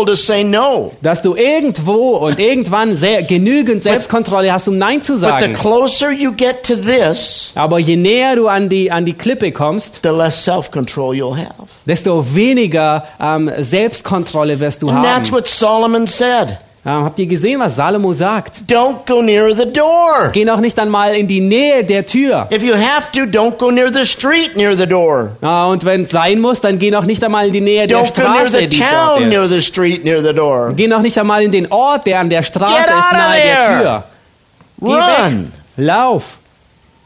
S2: to say no.
S3: Dass du irgendwo und irgendwann sehr, genügend Selbstkontrolle hast, um Nein zu
S2: But the
S3: sagen.
S2: closer you get to this,
S3: Aber je näher du an die, an die Klippe kommst,
S2: the less self control you'll have.
S3: desto weniger ähm, Selbstkontrolle wirst du
S2: And
S3: haben.
S2: that's what Solomon said.
S3: Ähm, habt ihr gesehen, was Salomo sagt?
S2: Don't go near the door.
S3: Geh noch nicht einmal in die Nähe der Tür.
S2: If you have to, don't go near the street near the door.
S3: Ah, und wenn es sein muss, dann geh noch nicht einmal in die Nähe der
S2: Don't go near
S3: Straße,
S2: the
S3: die
S2: town near
S3: ist.
S2: the street near the door.
S3: Geh noch nicht einmal in den Ort, der an der Straße
S2: Get
S3: ist, nahe der. Tür. Geh
S2: Run.
S3: weg. Lauf.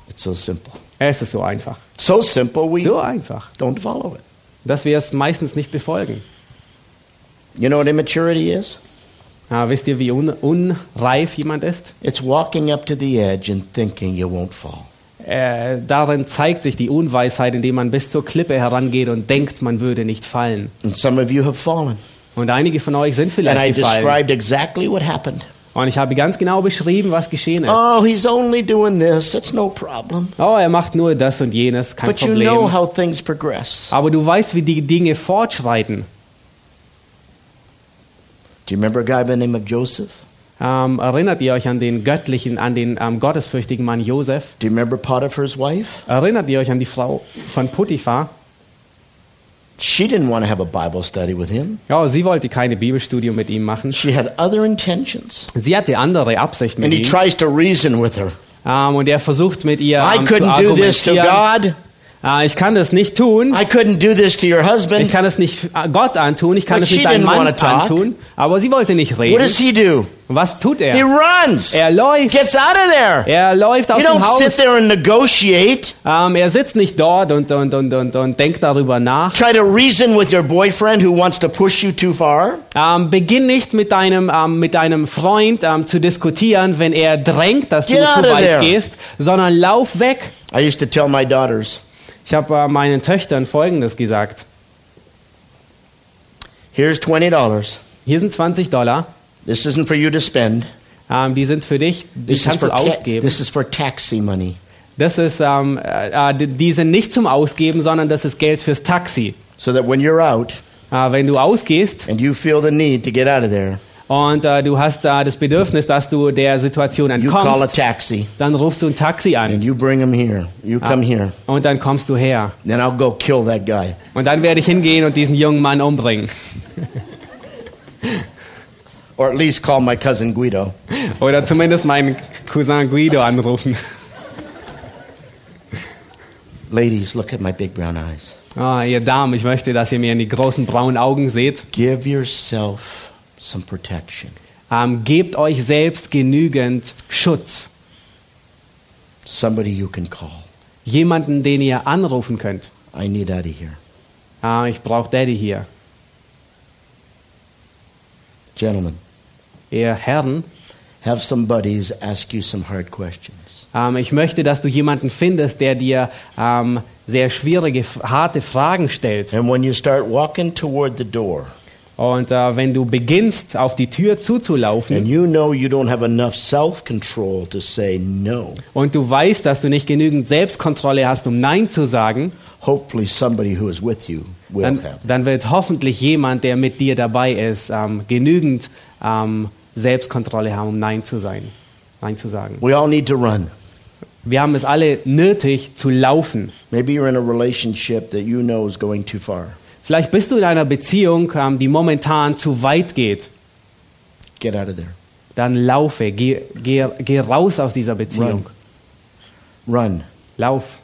S2: It's so simple.
S3: Es ist so einfach.
S2: So simple, we
S3: So einfach,
S2: don't follow it.
S3: dass wir es meistens nicht befolgen.
S2: You know what immaturity is?
S3: Ah, wisst ihr, wie un unreif jemand ist?
S2: It's walking up to the edge and thinking you won't fall.
S3: Äh, darin zeigt sich die Unweisheit, indem man bis zur Klippe herangeht und denkt, man würde nicht fallen.
S2: And some of you have fallen.
S3: Und einige von euch sind
S2: And I
S3: vielleicht gefallen.
S2: described exactly what happened.
S3: Und ich habe ganz genau beschrieben, was geschehen ist.
S2: Oh, he's only doing this. It's no problem.
S3: Oh, er macht nur das und jenes, kein
S2: But you know
S3: Problem.
S2: how things progress.
S3: Aber du weißt, wie die Dinge fortschreiten.
S2: Do you remember a guy by the name of Joseph?
S3: Ähm, erinnert ihr euch an den göttlichen, an den ähm, gottesfürchtigen Mann Josef?
S2: Do you remember Potiphar's wife?
S3: Erinnert ihr euch an die Frau von Potiphar?
S2: She didn't want to have a Bible study with him.
S3: Ja, sie wollte keine Bibelstudium mit ihm machen.
S2: She had other intentions.
S3: Sie hatte andere Absichten
S2: And
S3: mit
S2: he
S3: ihm.
S2: tries to reason with her.
S3: Ähm, und er versucht mit ihr
S2: I
S3: ähm, zu
S2: couldn't do this to
S3: argumentieren.
S2: God.
S3: Äh, ich kann das nicht tun.
S2: I couldn't do this to your
S3: Ich
S2: husband.
S3: kann es nicht äh, Gott antun. Ich kann es nicht einem
S2: didn't
S3: Mann antun. Aber sie wollte nicht
S2: What
S3: reden.
S2: does he do?
S3: Was tut
S2: He
S3: er?
S2: runs.
S3: Er läuft.
S2: Gets out of there.
S3: Er läuft aus
S2: You
S3: dem
S2: don't sit
S3: Haus.
S2: there and negotiate.
S3: Ähm, er sitzt nicht dort und, und, und, und, und denkt darüber nach.
S2: Try to reason with your boyfriend who wants to push you too far.
S3: Ähm, beginn nicht mit deinem, ähm, mit deinem Freund ähm, zu diskutieren, wenn er drängt, dass
S2: Get
S3: du zu weit
S2: there.
S3: gehst, sondern lauf weg.
S2: I used to tell my daughters,
S3: Ich habe äh, meinen Töchtern Folgendes gesagt.
S2: here's $20.
S3: Hier sind 20 Dollar.
S2: This isn't for you to spend.
S3: Ähm, die sind für dich, die
S2: This is,
S3: kannst du ausgeben.
S2: this is for taxi money.
S3: Das ist, ähm, äh, äh, die- die sind nicht zum Ausgeben, sondern das ist Geld fürs Taxi.
S2: So that when you're out
S3: Äh, wenn du ausgehst
S2: and you feel the need to get out of there,
S3: und äh, du hast äh, das Bedürfnis, dass du der Situation
S2: you call a
S3: entkommst,
S2: taxi
S3: dann rufst du ein Taxi
S2: and
S3: an
S2: you bring him here. You come here.
S3: und dann kommst du her.
S2: Then I'll go kill that guy.
S3: Und dann werde ich hingehen und diesen jungen Mann umbringen.
S2: Or at least call my cousin Guido.
S3: Oder zumindest meinen Cousin Guido anrufen.
S2: Ladies, look at my big brown eyes.
S3: Ah, ihr Damen, ich möchte, dass ihr mir in die großen braunen Augen seht.
S2: Give yourself some protection.
S3: Ähm, gebt euch selbst genügend Schutz.
S2: Somebody you can call.
S3: Jemanden, den ihr anrufen könnt.
S2: I need of here.
S3: Ah, ich brauche Daddy hier.
S2: Gentlemen,
S3: Ihr Herren,
S2: have some buddies ask you some hard questions.
S3: ähm, ich möchte, dass du jemanden findest, der dir ähm, sehr schwierige, harte Fragen stellt.
S2: And when you start walking toward the door
S3: Und äh, wenn du beginnst, auf die Tür zuzulaufen
S2: you know you no,
S3: und du weißt, dass du nicht genügend Selbstkontrolle hast, um Nein zu sagen,
S2: hopefully somebody who is with you will
S3: dann,
S2: have.
S3: dann wird hoffentlich jemand, der mit dir dabei ist, ähm, genügend ähm, Selbstkontrolle haben, um Nein zu sein, Nein zu sagen.
S2: We all need to run.
S3: Wir haben es alle nötig zu laufen.
S2: Maybe you're in a relationship that you know is going too far.
S3: Vielleicht bist du in einer Beziehung, ähm, die momentan zu weit geht.
S2: Get out of there.
S3: Dann laufe, geh, geh, geh raus aus dieser Beziehung.
S2: Run.
S3: Lauf.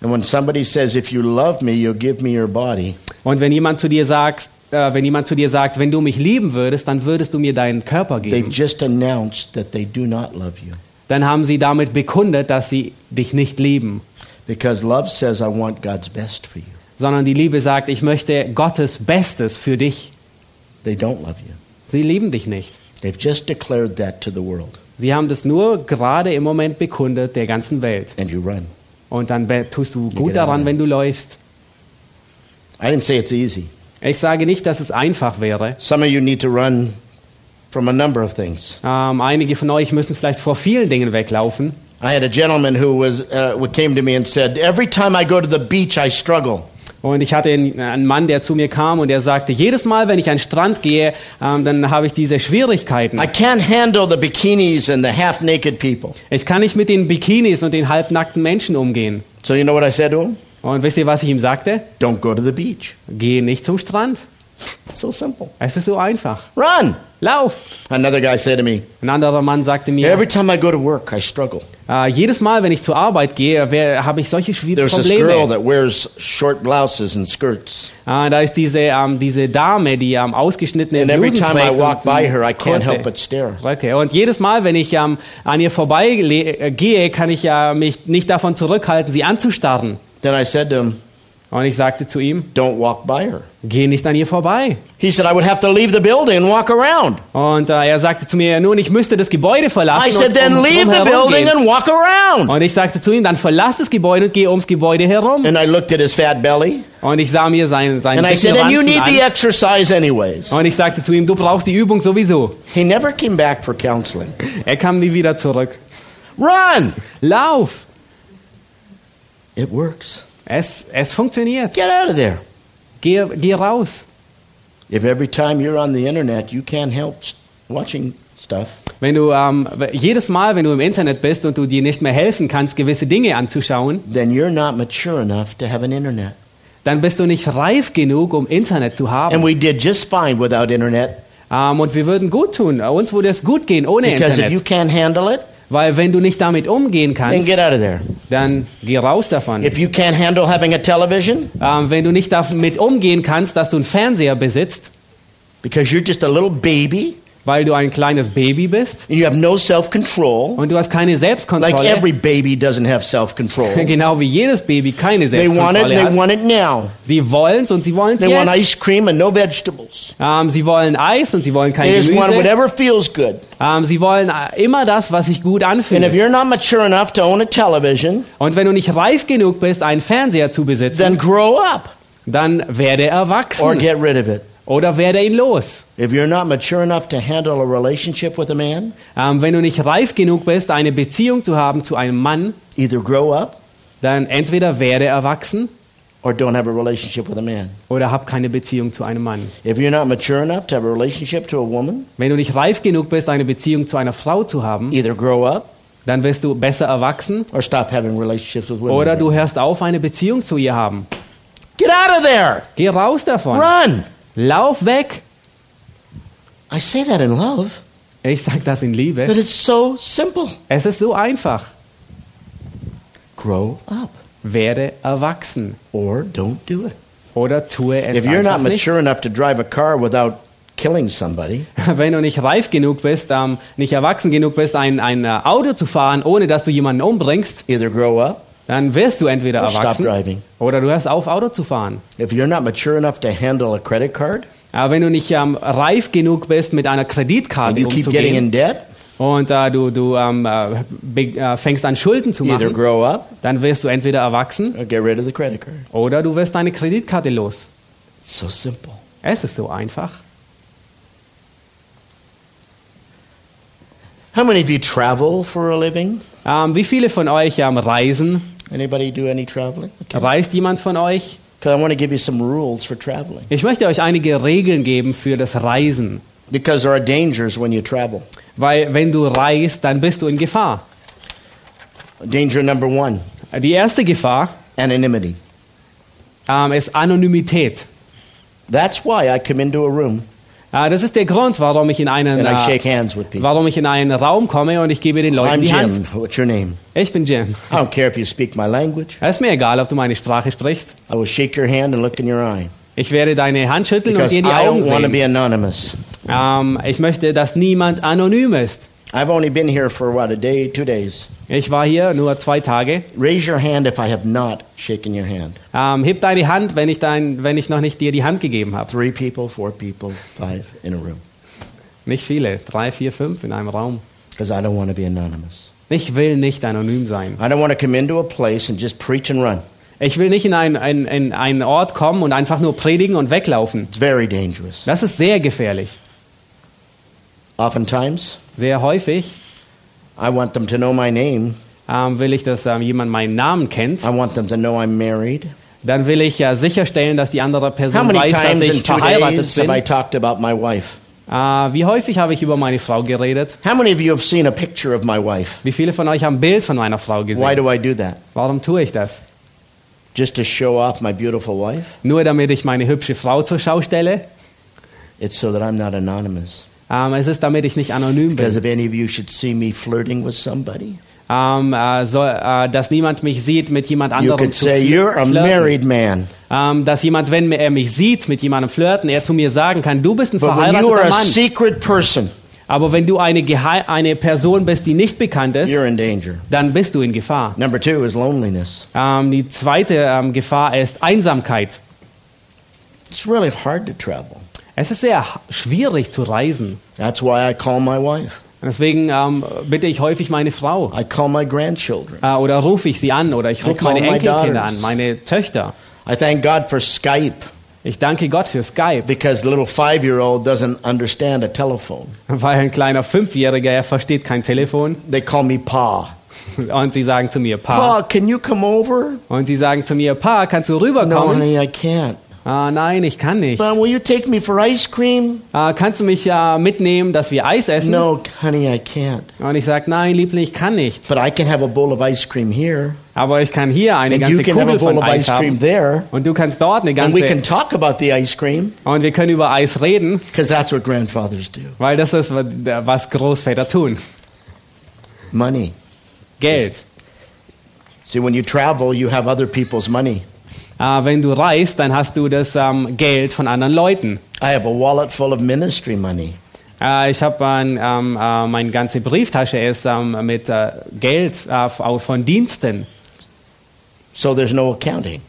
S2: And when somebody says, if you love me, you'll give me your body,
S3: Und wenn jemand zu dir sagt, äh, wenn jemand zu dir sagt, wenn du mich lieben würdest, dann würdest du mir deinen Körper
S2: they've
S3: geben.
S2: just announced that they do not love you.
S3: Dann haben sie damit bekundet, dass sie dich nicht lieben.
S2: Because love says, I want God's best for you.
S3: Sondern die Liebe sagt, ich möchte Gottes Bestes für dich.
S2: They don't love you.
S3: Sie lieben dich nicht.
S2: They've just declared that to the world.
S3: Sie haben das nur gerade im Moment bekundet der ganzen Welt.
S2: And you run.
S3: Und dann tust du gut daran, wenn du läufst.
S2: I didn't say it's easy.
S3: Ich sage nicht, dass es einfach wäre.
S2: Some of you need to run from a number of things.
S3: Ähm, einige von euch müssen vielleicht vor vielen Dingen weglaufen.
S2: I had a gentleman who was uh, who came to me and said, "Every time I go to the beach, I struggle."
S3: Und ich hatte einen Mann, der zu mir kam und der sagte, jedes Mal, wenn ich an den Strand gehe, ähm, dann habe ich diese Schwierigkeiten.
S2: I can't handle the bikinis and the half-naked people.
S3: Ich kann nicht mit den Bikinis und den halbnackten Menschen umgehen.
S2: So you know what I said to him?
S3: Und wisst ihr, was ich ihm sagte?
S2: Don't go to the beach.
S3: Geh nicht zum Strand.
S2: So simple.
S3: Es ist so einfach.
S2: Run.
S3: Lauf.
S2: Another guy said to me,
S3: Ein anderer Mann sagte mir,
S2: "Every time I go to work, I struggle."
S3: äh, jedes Mal, wenn ich zur Arbeit gehe, habe ich solche
S2: There's this girl
S3: Probleme.
S2: that wears short blouses and skirts,
S3: Äh, da ist diese, ähm, diese Dame, die ähm, ausgeschnittene
S2: and every
S3: Blusen
S2: time I walk
S3: und
S2: by her, I can't help but stare.
S3: Röcke. Und jedes Mal, wenn ich ähm, an ihr vorbeigehe, kann ich äh, mich nicht davon zurückhalten, sie anzustarren.
S2: Then I said to him,
S3: Und ich sagte zu ihm,
S2: "Don't walk by her."
S3: geh nicht an ihr vorbei.
S2: He said, "I would have to leave the building and walk around."
S3: Und äh, er sagte zu mir, nun, ich müsste das Gebäude verlassen
S2: I said,
S3: und
S2: "Then
S3: um,
S2: leave the building and walk around."
S3: Und ich sagte zu ihm, dann verlass das Gebäude und geh ums Gebäude herum.
S2: And I looked at his fat belly,
S3: Und ich sah mir sein, sein
S2: and I said, "And you need
S3: Beckenranzen
S2: the
S3: an.
S2: exercise anyways."
S3: Und ich sagte zu ihm, du brauchst die Übung sowieso.
S2: He never came back for counseling.
S3: Er kam nie wieder zurück.
S2: Run!
S3: Lauf!
S2: It works.
S3: Es, es funktioniert.
S2: Get out of there.
S3: Geh, geh raus.
S2: If every time you're on the internet, you can't help watching stuff,
S3: Wenn du ähm, jedes Mal, wenn du im Internet bist und du dir nicht mehr helfen kannst, gewisse Dinge anzuschauen,
S2: then you're not mature enough to have an internet.
S3: dann bist du nicht reif genug, um Internet zu
S2: And
S3: haben.
S2: we did just fine without internet
S3: Ähm, und wir würden gut tun. Uns würde es gut gehen ohne
S2: because if you
S3: Internet.
S2: can't handle it,
S3: Weil wenn du nicht damit umgehen kannst, dann geh raus davon.
S2: Television
S3: Ähm, wenn du nicht damit umgehen kannst, dass du einen Fernseher besitzt,
S2: because you're just a little baby
S3: weil du ein kleines Baby bist
S2: you have no self-control,
S3: und du hast keine
S2: like
S3: Selbstkontrolle,
S2: every baby doesn't have self-control.
S3: genau wie jedes Baby keine
S2: They want it,
S3: Selbstkontrolle
S2: they
S3: hat.
S2: want it now.
S3: Sie wollen es und sie wollen es
S2: They want
S3: jetzt.
S2: ice cream and no vegetables.
S3: Ähm, sie wollen Eis und sie wollen kein
S2: They just want
S3: Gemüse.
S2: whatever feels good.
S3: Ähm, sie wollen äh, immer das, was sich gut
S2: And if
S3: anfühlt.
S2: you're not mature enough to own a television,
S3: Und wenn du nicht reif genug bist, einen Fernseher zu besitzen,
S2: then grow up
S3: dann werde
S2: or
S3: erwachsen
S2: get rid of it.
S3: Oder werde ihn los.
S2: If you're not mature enough to handle a relationship with a man,
S3: Ähm, wenn du nicht reif genug bist, eine Beziehung zu haben zu einem Mann,
S2: either grow up
S3: dann entweder werde erwachsen
S2: or don't have a relationship with a man.
S3: oder hab keine Beziehung zu einem Mann.
S2: If you're not mature enough to have a relationship to a woman,
S3: Wenn du nicht reif genug bist, eine Beziehung zu einer Frau zu haben,
S2: either grow up
S3: dann wirst du besser erwachsen
S2: or stop having relationships with women.
S3: oder du hörst auf, eine Beziehung zu ihr haben.
S2: Get out of there!
S3: Geh raus davon.
S2: Run!
S3: Lauf weg.
S2: I say that in love,
S3: Ich sag das in
S2: but
S3: Liebe.
S2: it's so simple.
S3: Es ist so einfach.
S2: Grow up
S3: Werde erwachsen
S2: or don't do it.
S3: oder tue es
S2: If you're not
S3: nicht.
S2: mature enough to drive a car without killing somebody,
S3: Wenn du nicht reif genug bist, ähm, nicht erwachsen genug bist, ein, ein äh, Auto zu fahren, ohne dass du jemanden umbringst,
S2: either grow up
S3: dann wirst du entweder
S2: or stop
S3: erwachsen
S2: driving.
S3: oder du hörst auf, Auto zu fahren.
S2: If you're not mature enough to handle a credit card
S3: Aber wenn du nicht ähm, reif genug bist, mit einer Kreditkarte umzugehen
S2: debt,
S3: und äh, du, du ähm, äh, äh, fängst an, Schulden zu machen,
S2: grow up
S3: dann wirst du entweder erwachsen
S2: or get rid of the credit card.
S3: oder du wirst deine Kreditkarte los.
S2: So simple.
S3: Es ist so einfach.
S2: How many of you travel for a living?
S3: Ähm, wie viele von euch ähm, reisen?
S2: Anybody do any traveling? Okay.
S3: Reist jemand von euch?
S2: Because I want to give you some rules for traveling.
S3: Ich möchte euch einige Regeln geben für das Reisen.
S2: Because there are dangers when you travel.
S3: Weil wenn du reist, dann bist du in Gefahr.
S2: Danger number one
S3: Die erste Gefahr
S2: anonymity.
S3: ähm, ist Anonymität.
S2: That's why I come into a room
S3: Äh, das ist der Grund, warum ich in einen,
S2: people.
S3: warum ich in einen Raum komme und ich gebe den Leuten
S2: I'm
S3: die Hand.
S2: Jim. What's your name?
S3: Ich bin Jim.
S2: I don't care if you speak my language.
S3: Es ist mir egal, ob du meine Sprache sprichst.
S2: I will shake your hand and look in your eye.
S3: Ich werde deine Hand schütteln und
S2: Because
S3: dir
S2: I
S3: in die Augen
S2: don't want to be
S3: sehen.
S2: anonymous.
S3: Ähm, ich möchte, dass niemand anonym ist.
S2: I've only been here for what, a day, two days.
S3: Ich war hier nur zwei Tage.
S2: Raise your hand if I have not shaken your hand.
S3: Ähm, heb deine Hand, wenn ich, dein, wenn ich noch nicht dir die Hand gegeben habe.
S2: Three people, four people, five in a room.
S3: Nicht viele, drei, vier, fünf in einem Raum.
S2: Because I don't want to be anonymous.
S3: Ich will nicht anonym sein.
S2: I don't want to come into a place and just preach and run.
S3: Ich will nicht in einen, in, in einen Ort kommen und einfach nur predigen und weglaufen.
S2: It's very dangerous.
S3: Das ist sehr gefährlich.
S2: Oftentimes,
S3: Sehr häufig
S2: I want them to know my name.
S3: ähm, will ich, dass ähm, jemand meinen Namen kennt.
S2: I want them to know I'm married.
S3: Dann will ich ja sicherstellen, dass die andere
S2: How
S3: Person weiß, dass ich verheiratet
S2: days have I
S3: bin.
S2: talked about my wife?
S3: Äh, wie häufig habe ich über meine Frau geredet?
S2: How many of you have seen a picture of my wife?
S3: Wie viele von euch haben ein Bild von meiner Frau
S2: Why
S3: gesehen?
S2: do I do that?
S3: Warum tue ich das?
S2: Just to show off my beautiful wife?
S3: Nur damit ich meine hübsche Frau zur Schau stelle?
S2: It's so that I'm not anonymous.
S3: Ähm, es ist, damit ich nicht anonym
S2: Because
S3: bin.
S2: if any of you should see me flirting with somebody,
S3: Ähm, äh, so, äh, dass niemand mich sieht mit jemand
S2: you
S3: anderem
S2: could
S3: zu
S2: say, You're a married man.
S3: Ähm, dass jemand, wenn er mich sieht mit jemandem flirten, er zu mir sagen kann, du bist ein
S2: But when you
S3: verheirateter
S2: a
S3: Mann.
S2: secret person,
S3: Aber wenn du eine, eine Person bist, die nicht bekannt ist,
S2: you're in danger.
S3: dann bist du in Gefahr.
S2: Number two is loneliness.
S3: Ähm, die zweite Gefahr ist Einsamkeit.
S2: It's really hard to travel.
S3: Es ist sehr schwierig zu reisen.
S2: That's why I call my wife.
S3: Deswegen ähm, bitte ich häufig meine Frau
S2: I call my grandchildren.
S3: äh, oder rufe ich sie an oder ich
S2: I
S3: rufe meine Enkelkinder an, meine Töchter.
S2: I thank God for Skype
S3: Ich danke Gott für Skype,
S2: because the little year old doesn't understand a telephone.
S3: weil ein kleiner Fünfjähriger, er versteht kein Telefon.
S2: They call me Pa.
S3: Und sie sagen zu mir, Pa.
S2: Pa, can you come over?
S3: Und sie sagen zu mir, Pa, kannst du
S2: No,
S3: rüberkommen?
S2: honey, I can't.
S3: Ah, nein, ich kann nicht.
S2: But will you take me for ice cream?
S3: Ah, kannst du mich äh, mitnehmen, dass wir Eis essen?
S2: No, honey, I can't.
S3: Und ich sage, nein, Liebling, ich kann nicht.
S2: But I can have a bowl of ice cream here,
S3: Aber ich kann hier eine
S2: and
S3: ganze Kugel
S2: bowl
S3: von Eis haben.
S2: there,
S3: Und du kannst dort eine
S2: and we can
S3: ganze...
S2: talk about the ice cream
S3: Und wir können über Eis reden,
S2: that's what grandfathers do.
S3: weil das ist, was Großväter tun.
S2: Money.
S3: Geld.
S2: See, when you travel, you have other people's money.
S3: Ah, wenn du reist, dann hast du das ähm, Geld von anderen Leuten.
S2: I have a wallet full of ministry money.
S3: Äh, ich habe ein, ähm, äh, meine ganze Brieftasche ist ähm, mit äh, Geld äh, auch von Diensten.
S2: So there's no accounting.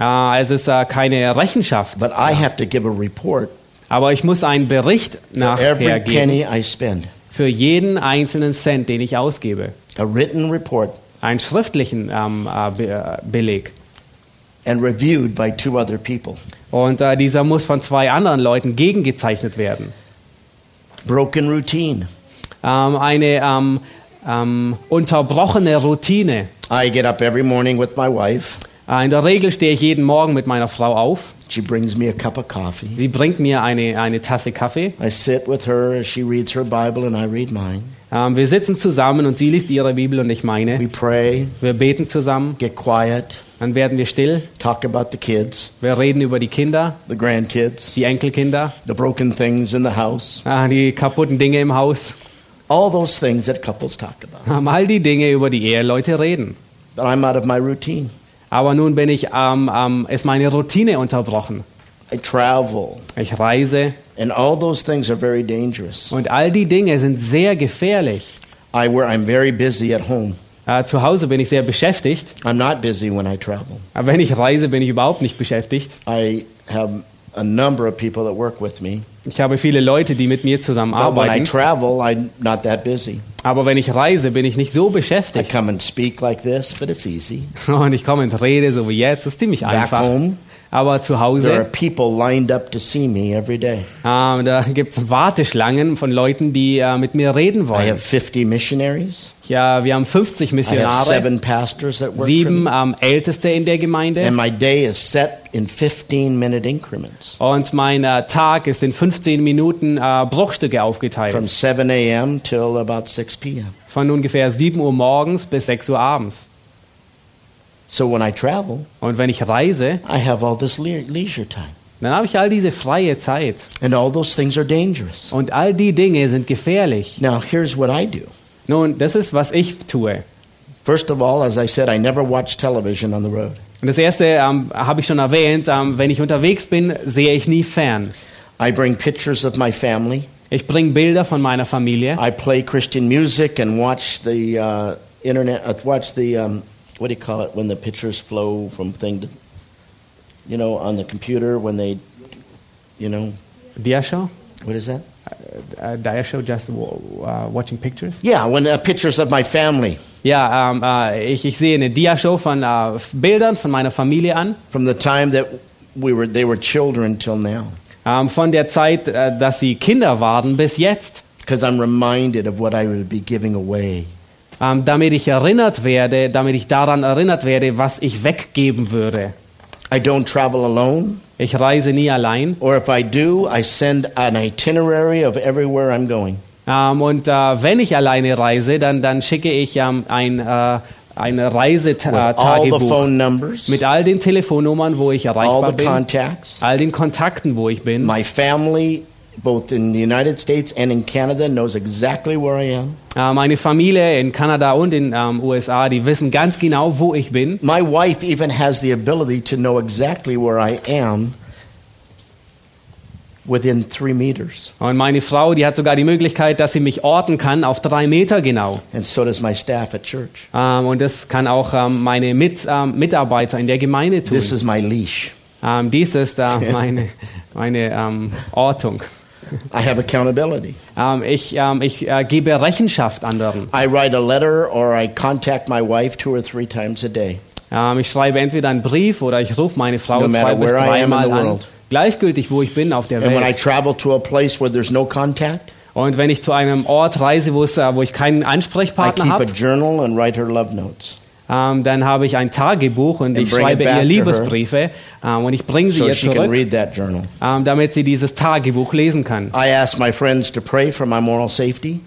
S3: Äh, es ist keine Rechenschaft,
S2: But I have to give a report
S3: aber ich muss einen Bericht nachher geben für jeden einzelnen Cent, den ich ausgebe.
S2: A written report
S3: Einen schriftlichen Be Beleg.
S2: And reviewed by two other people.
S3: Und äh, dieser muss von zwei anderen Leuten gegengezeichnet werden.
S2: Broken routine.
S3: Ähm, eine ähm, ähm, unterbrochene Routine.
S2: I get up every morning with my wife.
S3: Äh, in der Regel stehe ich jeden Morgen mit meiner Frau auf.
S2: She brings me a cup of coffee.
S3: Sie bringt mir eine, eine Tasse Kaffee.
S2: I sit with her as she reads her Bible and I read mine.
S3: Ähm, wir sitzen zusammen und sie liest ihre Bibel und ich
S2: We
S3: meine.
S2: pray,
S3: Wir beten zusammen,
S2: get quiet,
S3: dann werden wir still.
S2: talk about the kids,
S3: Wir reden über die Kinder,
S2: the grandkids,
S3: die Enkelkinder,
S2: the broken things in the house,
S3: äh, die kaputten Dinge im Haus.
S2: all those things that couples talk about.
S3: All die Dinge, über die Eheleute reden.
S2: But I'm out of my routine.
S3: Aber nun bin ich, ähm, ähm, ist meine Routine unterbrochen.
S2: I travel,
S3: Ich reise
S2: and all those things are very dangerous.
S3: und all die Dinge sind sehr gefährlich.
S2: I where I'm very busy at home.
S3: Äh, zu Hause bin ich sehr beschäftigt.
S2: I'm not busy when I travel.
S3: Aber wenn ich reise, bin ich überhaupt nicht beschäftigt.
S2: I have a number of people that work with me.
S3: Ich habe viele Leute, die mit mir zusammen
S2: But when I travel, I'm not that busy.
S3: Aber wenn ich reise, bin ich nicht so
S2: I
S3: beschäftigt.
S2: come and speak like this, but it's easy.
S3: Und ich komme und rede, so wie jetzt. Das ist ziemlich
S2: Back
S3: einfach.
S2: home,
S3: Aber zu
S2: there are
S3: Hause,
S2: people lined up to see me every day.
S3: ähm, da gibt es Warteschlangen von Leuten, die äh, mit mir reden
S2: I
S3: wollen.
S2: have 50 missionaries.
S3: Ja, wir haben 50
S2: I have
S3: Missionare,
S2: seven pastors that work
S3: sieben ähm, Älteste in der Gemeinde.
S2: And my day is set in 15 minute increments
S3: Und mein äh, Tag ist in 15 Minuten äh, Bruchstücke
S2: from
S3: aufgeteilt.
S2: 7 a.m. till about 6 p.m.
S3: Von ungefähr 7 Uhr morgens bis 6 Uhr abends.
S2: So when I travel,
S3: Und wenn ich reise,
S2: I have all this le- leisure time.
S3: dann habe ich all diese freie Zeit.
S2: And all those things are dangerous.
S3: Und all die Dinge sind gefährlich.
S2: Now, here's what I do.
S3: Nun, das ist, was ich tue.
S2: First of all, as I said, I never watch television on the road.
S3: Und das Erste ähm, habe ich schon erwähnt, ähm, wenn ich unterwegs bin, sehe ich nie fern.
S2: I bring pictures of my family.
S3: Ich bringe Bilder von meiner Familie.
S2: I play Christian music and watch the uh, internet, uh, watch the, um, what do you call it, when the pictures flow from thing to, you know, on the computer when they, you know,
S3: Diashow?
S2: What is that?
S3: Uh, Dia show just w- uh, watching pictures?
S2: Yeah, when uh, pictures of my family
S3: Ja, ähm, äh, ich, ich sehe eine Dia-Show von äh, Bildern von meiner Familie an.
S2: from the time that we were they were children till now.
S3: Ähm, von der Zeit, äh, dass sie Kinder waren bis jetzt.
S2: Because I'm reminded of what I would be giving away.
S3: Ähm, damit ich erinnert werde, damit ich daran erinnert werde, was ich weggeben würde.
S2: I don't travel alone,
S3: Ich reise nie allein.
S2: or if I do, I send an itinerary of everywhere I'm going.
S3: Ähm, und äh, wenn ich alleine reise, dann, dann schicke ich ähm, ein, äh, ein Reisetagebuch mit all den Telefonnummern, wo ich erreichbar bin, all den Kontakten, wo ich bin.
S2: My family, both in the United States and in Canada, knows exactly where I am.
S3: Äh, meine Familie in Kanada und in ähm, USA, die wissen ganz genau, wo ich bin.
S2: My wife even has the ability to know exactly where I am within three meters.
S3: Und meine Frau, die hat sogar die Möglichkeit, dass sie mich orten kann auf drei Meter genau.
S2: And so does my staff at church.
S3: Ähm, und das kann auch ähm, meine Mit, Mitarbeiter in der Gemeinde tun.
S2: This is my leash.
S3: Dies ist äh, meine, meine Ortung.
S2: I have accountability.
S3: Ähm, ich ähm, ich äh, gebe Rechenschaft anderen.
S2: I write a letter or I contact my wife two or three times a day.
S3: Ähm, ich schreibe entweder einen Brief oder ich rufe meine Frau
S2: No
S3: zwei bis dreimal an. Gleichgültig, wo ich bin auf der
S2: And when I
S3: Welt.
S2: travel to a place where there's no contact,
S3: Und wenn ich zu einem Ort reise, wo, es, äh, wo ich keinen Ansprechpartner habe,
S2: notes
S3: ähm, dann habe ich ein Tagebuch und
S2: And
S3: ich schreibe ihr Liebesbriefe ähm, und ich bringe sie
S2: so
S3: ihr zurück,
S2: journal.
S3: ähm, damit sie dieses Tagebuch lesen kann.
S2: I ask my friends to pray for my moral safety.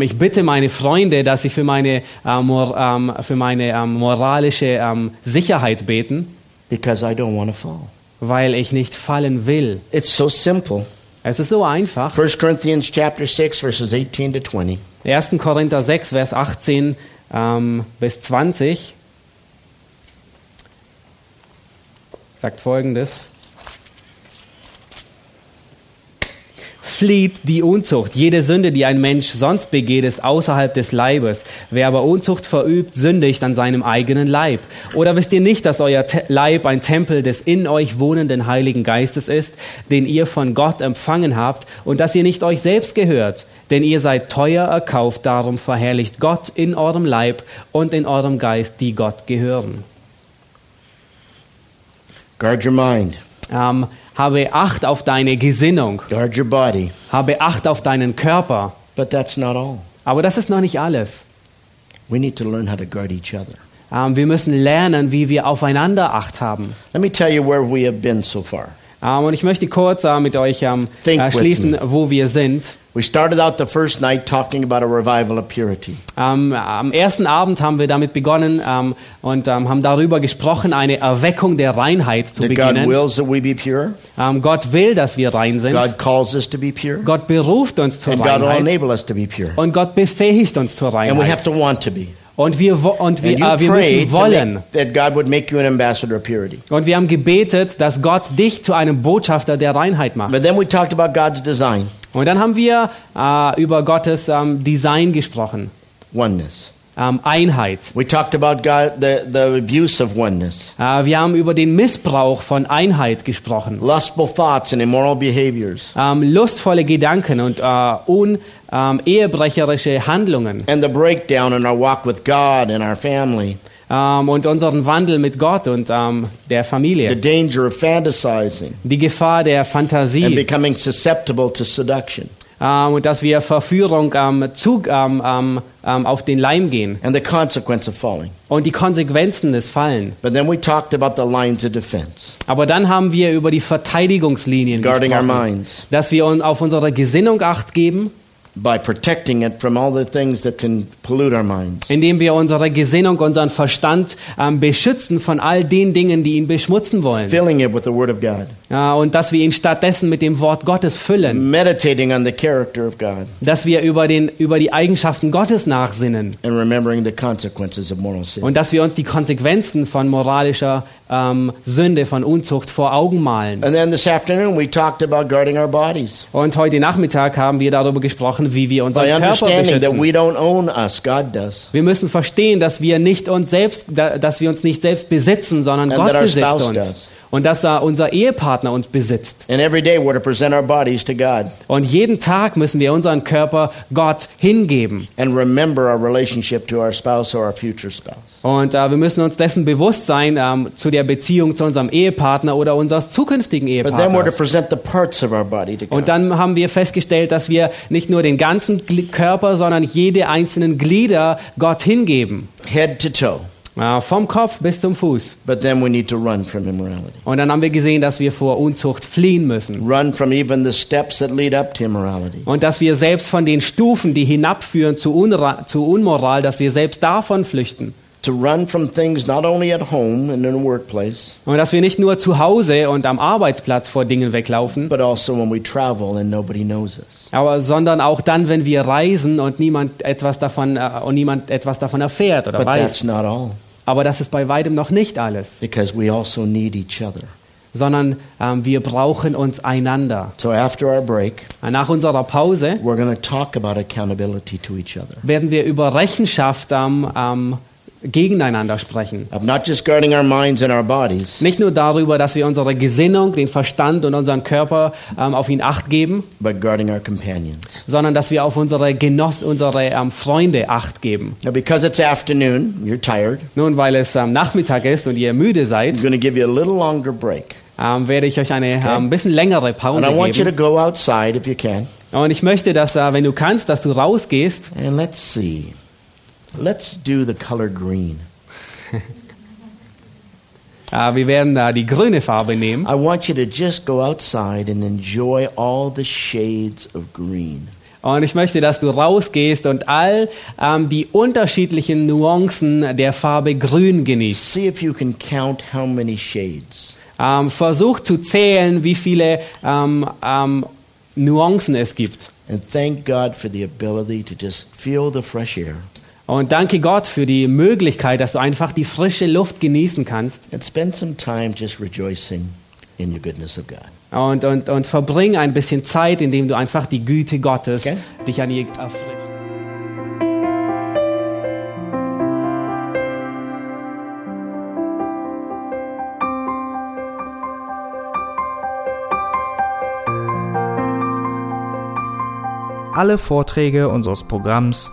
S3: Ich bitte meine Freunde, dass sie für meine, äh, mor für meine moralische Sicherheit beten,
S2: because I don't want to fall.
S3: weil ich nicht fallen will.
S2: It's so simple.
S3: Es ist so einfach.
S2: 1 Corinthians chapter 6 verses 18 to 20.
S3: 1. Korinther 6, Vers 18 ähm, bis 20 sagt folgendes. Flieht die Unzucht. Jede Sünde, die ein Mensch sonst begeht, ist außerhalb des Leibes. Wer aber Unzucht verübt, sündigt an seinem eigenen Leib. Oder wisst ihr nicht, dass euer Te Leib ein Tempel des in euch wohnenden Heiligen Geistes ist, den ihr von Gott empfangen habt und dass ihr nicht euch selbst gehört? Denn ihr seid teuer erkauft, darum verherrlicht Gott in eurem Leib und in eurem Geist, die Gott gehören.
S2: Guard your mind.
S3: Ähm, habe Acht auf deine Gesinnung.
S2: Guard your body.
S3: Habe Acht auf deinen Körper.
S2: But that's not all.
S3: Aber das ist noch nicht alles.
S2: We need to learn how to guard each other.
S3: Ähm, wir müssen lernen, wie wir aufeinander Acht haben.
S2: Let me tell you where we have been so far.
S3: Ähm, und ich möchte kurz äh, mit euch ähm,
S2: Think
S3: äh, schließen, wo wir sind.
S2: We started out the first night talking about a revival of purity.
S3: Ähm, am ersten Abend haben wir damit begonnen ähm, und ähm, haben darüber gesprochen, eine Erweckung der Reinheit zu
S2: That God
S3: beginnen.
S2: wills that we be pure.
S3: Gott will, dass wir rein sind.
S2: God calls us to be pure.
S3: Gott beruft uns zur
S2: And God will
S3: Reinheit.
S2: enable us to be pure.
S3: Und Gott befähigt uns zur
S2: And we have
S3: Reinheit.
S2: to want to be.
S3: Und wir, und wir, äh, wir müssen wollen. Und wir haben gebetet, dass Gott dich zu einem Botschafter der Reinheit macht.
S2: But then we talked about God's design,
S3: Und dann haben wir äh, über Gottes ähm, Design gesprochen.
S2: oneness.
S3: Ähm, Einheit.
S2: We talked about God, the, the abuse of oneness,
S3: Äh, wir haben über den Missbrauch von Einheit gesprochen.
S2: lustful thoughts and immoral behaviors,
S3: Ähm, lustvolle Gedanken und äh, un, ähm, ehebrecherische Handlungen.
S2: and the breakdown in our walk with God and our family,
S3: Ähm, und unseren Wandel mit Gott und ähm, der
S2: the
S3: Familie.
S2: danger of fantasizing
S3: Die Gefahr der
S2: and
S3: Fantasie.
S2: becoming susceptible to seduction,
S3: Ähm, und dass wir Verführung ähm, zu, ähm, auf den Leim gehen.
S2: and the consequence of falling.
S3: Und die Konsequenzen des Fallen.
S2: But then we talked about the lines of defense,
S3: Aber dann haben wir über die Verteidigungslinien
S2: guarding our
S3: gesprochen.
S2: minds
S3: Dass wir auf unsere Gesinnung acht geben,
S2: by protecting it from all the things that can pollute our minds.
S3: indem wir unsere Gesinnung, unseren Verstand ähm, beschützen von all den Dingen, die ihn beschmutzen wollen.
S2: Filling it with the Word of God,
S3: Ja, und dass wir ihn stattdessen mit dem Wort Gottes füllen.
S2: meditating on the character of God,
S3: Dass wir über, den, über die Eigenschaften Gottes nachsinnen.
S2: and remembering the consequences of moral sin.
S3: Und dass wir uns die Konsequenzen von moralischer ähm, Sünde, von Unzucht vor Augen malen.
S2: And then this afternoon, we talked about guarding our bodies
S3: Und heute Nachmittag haben wir darüber gesprochen, wie wir unseren
S2: by
S3: Körper beschützen. Wir müssen verstehen, dass wir nicht uns selbst, da- dass wir uns nicht selbst besitzen, sondern
S2: And
S3: Gott besitzt uns.
S2: does.
S3: Und dass unser Ehepartner uns besitzt.
S2: And every day we're to present our bodies to God
S3: Und jeden Tag müssen wir unseren Körper Gott hingeben.
S2: and remember our relationship to our spouse or our future spouse.
S3: Und uh, wir müssen uns dessen bewusst sein ähm, zu der Beziehung zu unserem Ehepartner oder unseres zukünftigen Ehepartners. Und dann haben wir festgestellt, dass wir nicht nur den ganzen Körper, sondern jede einzelnen Glieder Gott hingeben.
S2: Head to toe.
S3: Vom Kopf bis zum Fuß.
S2: But then we need to run from immorality.
S3: Und dann haben wir gesehen, dass wir vor Unzucht fliehen müssen.
S2: Run from even the steps that lead up to immorality.
S3: Und dass wir selbst von den Stufen, die hinabführen zu, Unra zu Unmoral, dass wir selbst davon flüchten.
S2: To run from things not only at home and in the workplace,
S3: Und dass wir nicht nur zu Hause und am Arbeitsplatz vor Dingen weglaufen,
S2: but also when we travel and nobody knows us.
S3: aber sondern auch dann, wenn wir reisen und niemand etwas davon äh, und niemand etwas davon erfährt oder
S2: But
S3: weiß.
S2: that's not all,
S3: Aber das ist bei weitem noch nicht alles,
S2: because we also need each other.
S3: sondern ähm, wir brauchen uns einander.
S2: So after our break,
S3: Nach unserer Pause
S2: we're going to talk about accountability to each other.
S3: werden wir über Rechenschaft ähm, ähm, gegeneinander sprechen.
S2: Of not just guarding our minds and our bodies,
S3: Nicht nur darüber, dass wir unsere Gesinnung, den Verstand und unseren Körper ähm, auf ihn acht geben,
S2: but guarding our companions.
S3: sondern dass wir auf unsere Genoss, unsere ähm, Freunde acht geben.
S2: Now, because it's afternoon, you're tired,
S3: Nun, weil es ähm, Nachmittag ist und ihr müde
S2: I'm
S3: seid,
S2: to give you a little longer break.
S3: ähm, werde ich euch eine
S2: Okay.
S3: ähm, bisschen längere
S2: And
S3: Pause
S2: I want you to
S3: geben.
S2: go outside if you can.
S3: Und ich möchte, dass, äh, wenn du kannst, dass du rausgehst
S2: And let's see. Let's do the color green.
S3: Äh, wir werden da die grüne Farbe nehmen.
S2: I want you to just go outside and enjoy all the shades of green.
S3: Und ich möchte, dass du rausgehst und all ähm, die unterschiedlichen Nuancen der Farbe grün genießt.
S2: See if you can count how many shades.
S3: Ähm, versuch zu zählen, wie viele ähm, ähm, Nuancen es gibt.
S2: And thank God for the ability to just feel the fresh air
S3: Und danke Gott für die Möglichkeit, dass du einfach die frische Luft genießen kannst
S2: and spend some time just rejoicing in the goodness of God.
S3: und, und, und verbring ein bisschen Zeit, indem du einfach die Güte Gottes
S2: Okay.
S3: dich an ihr erfrischt.
S1: Alle Vorträge unseres Programms,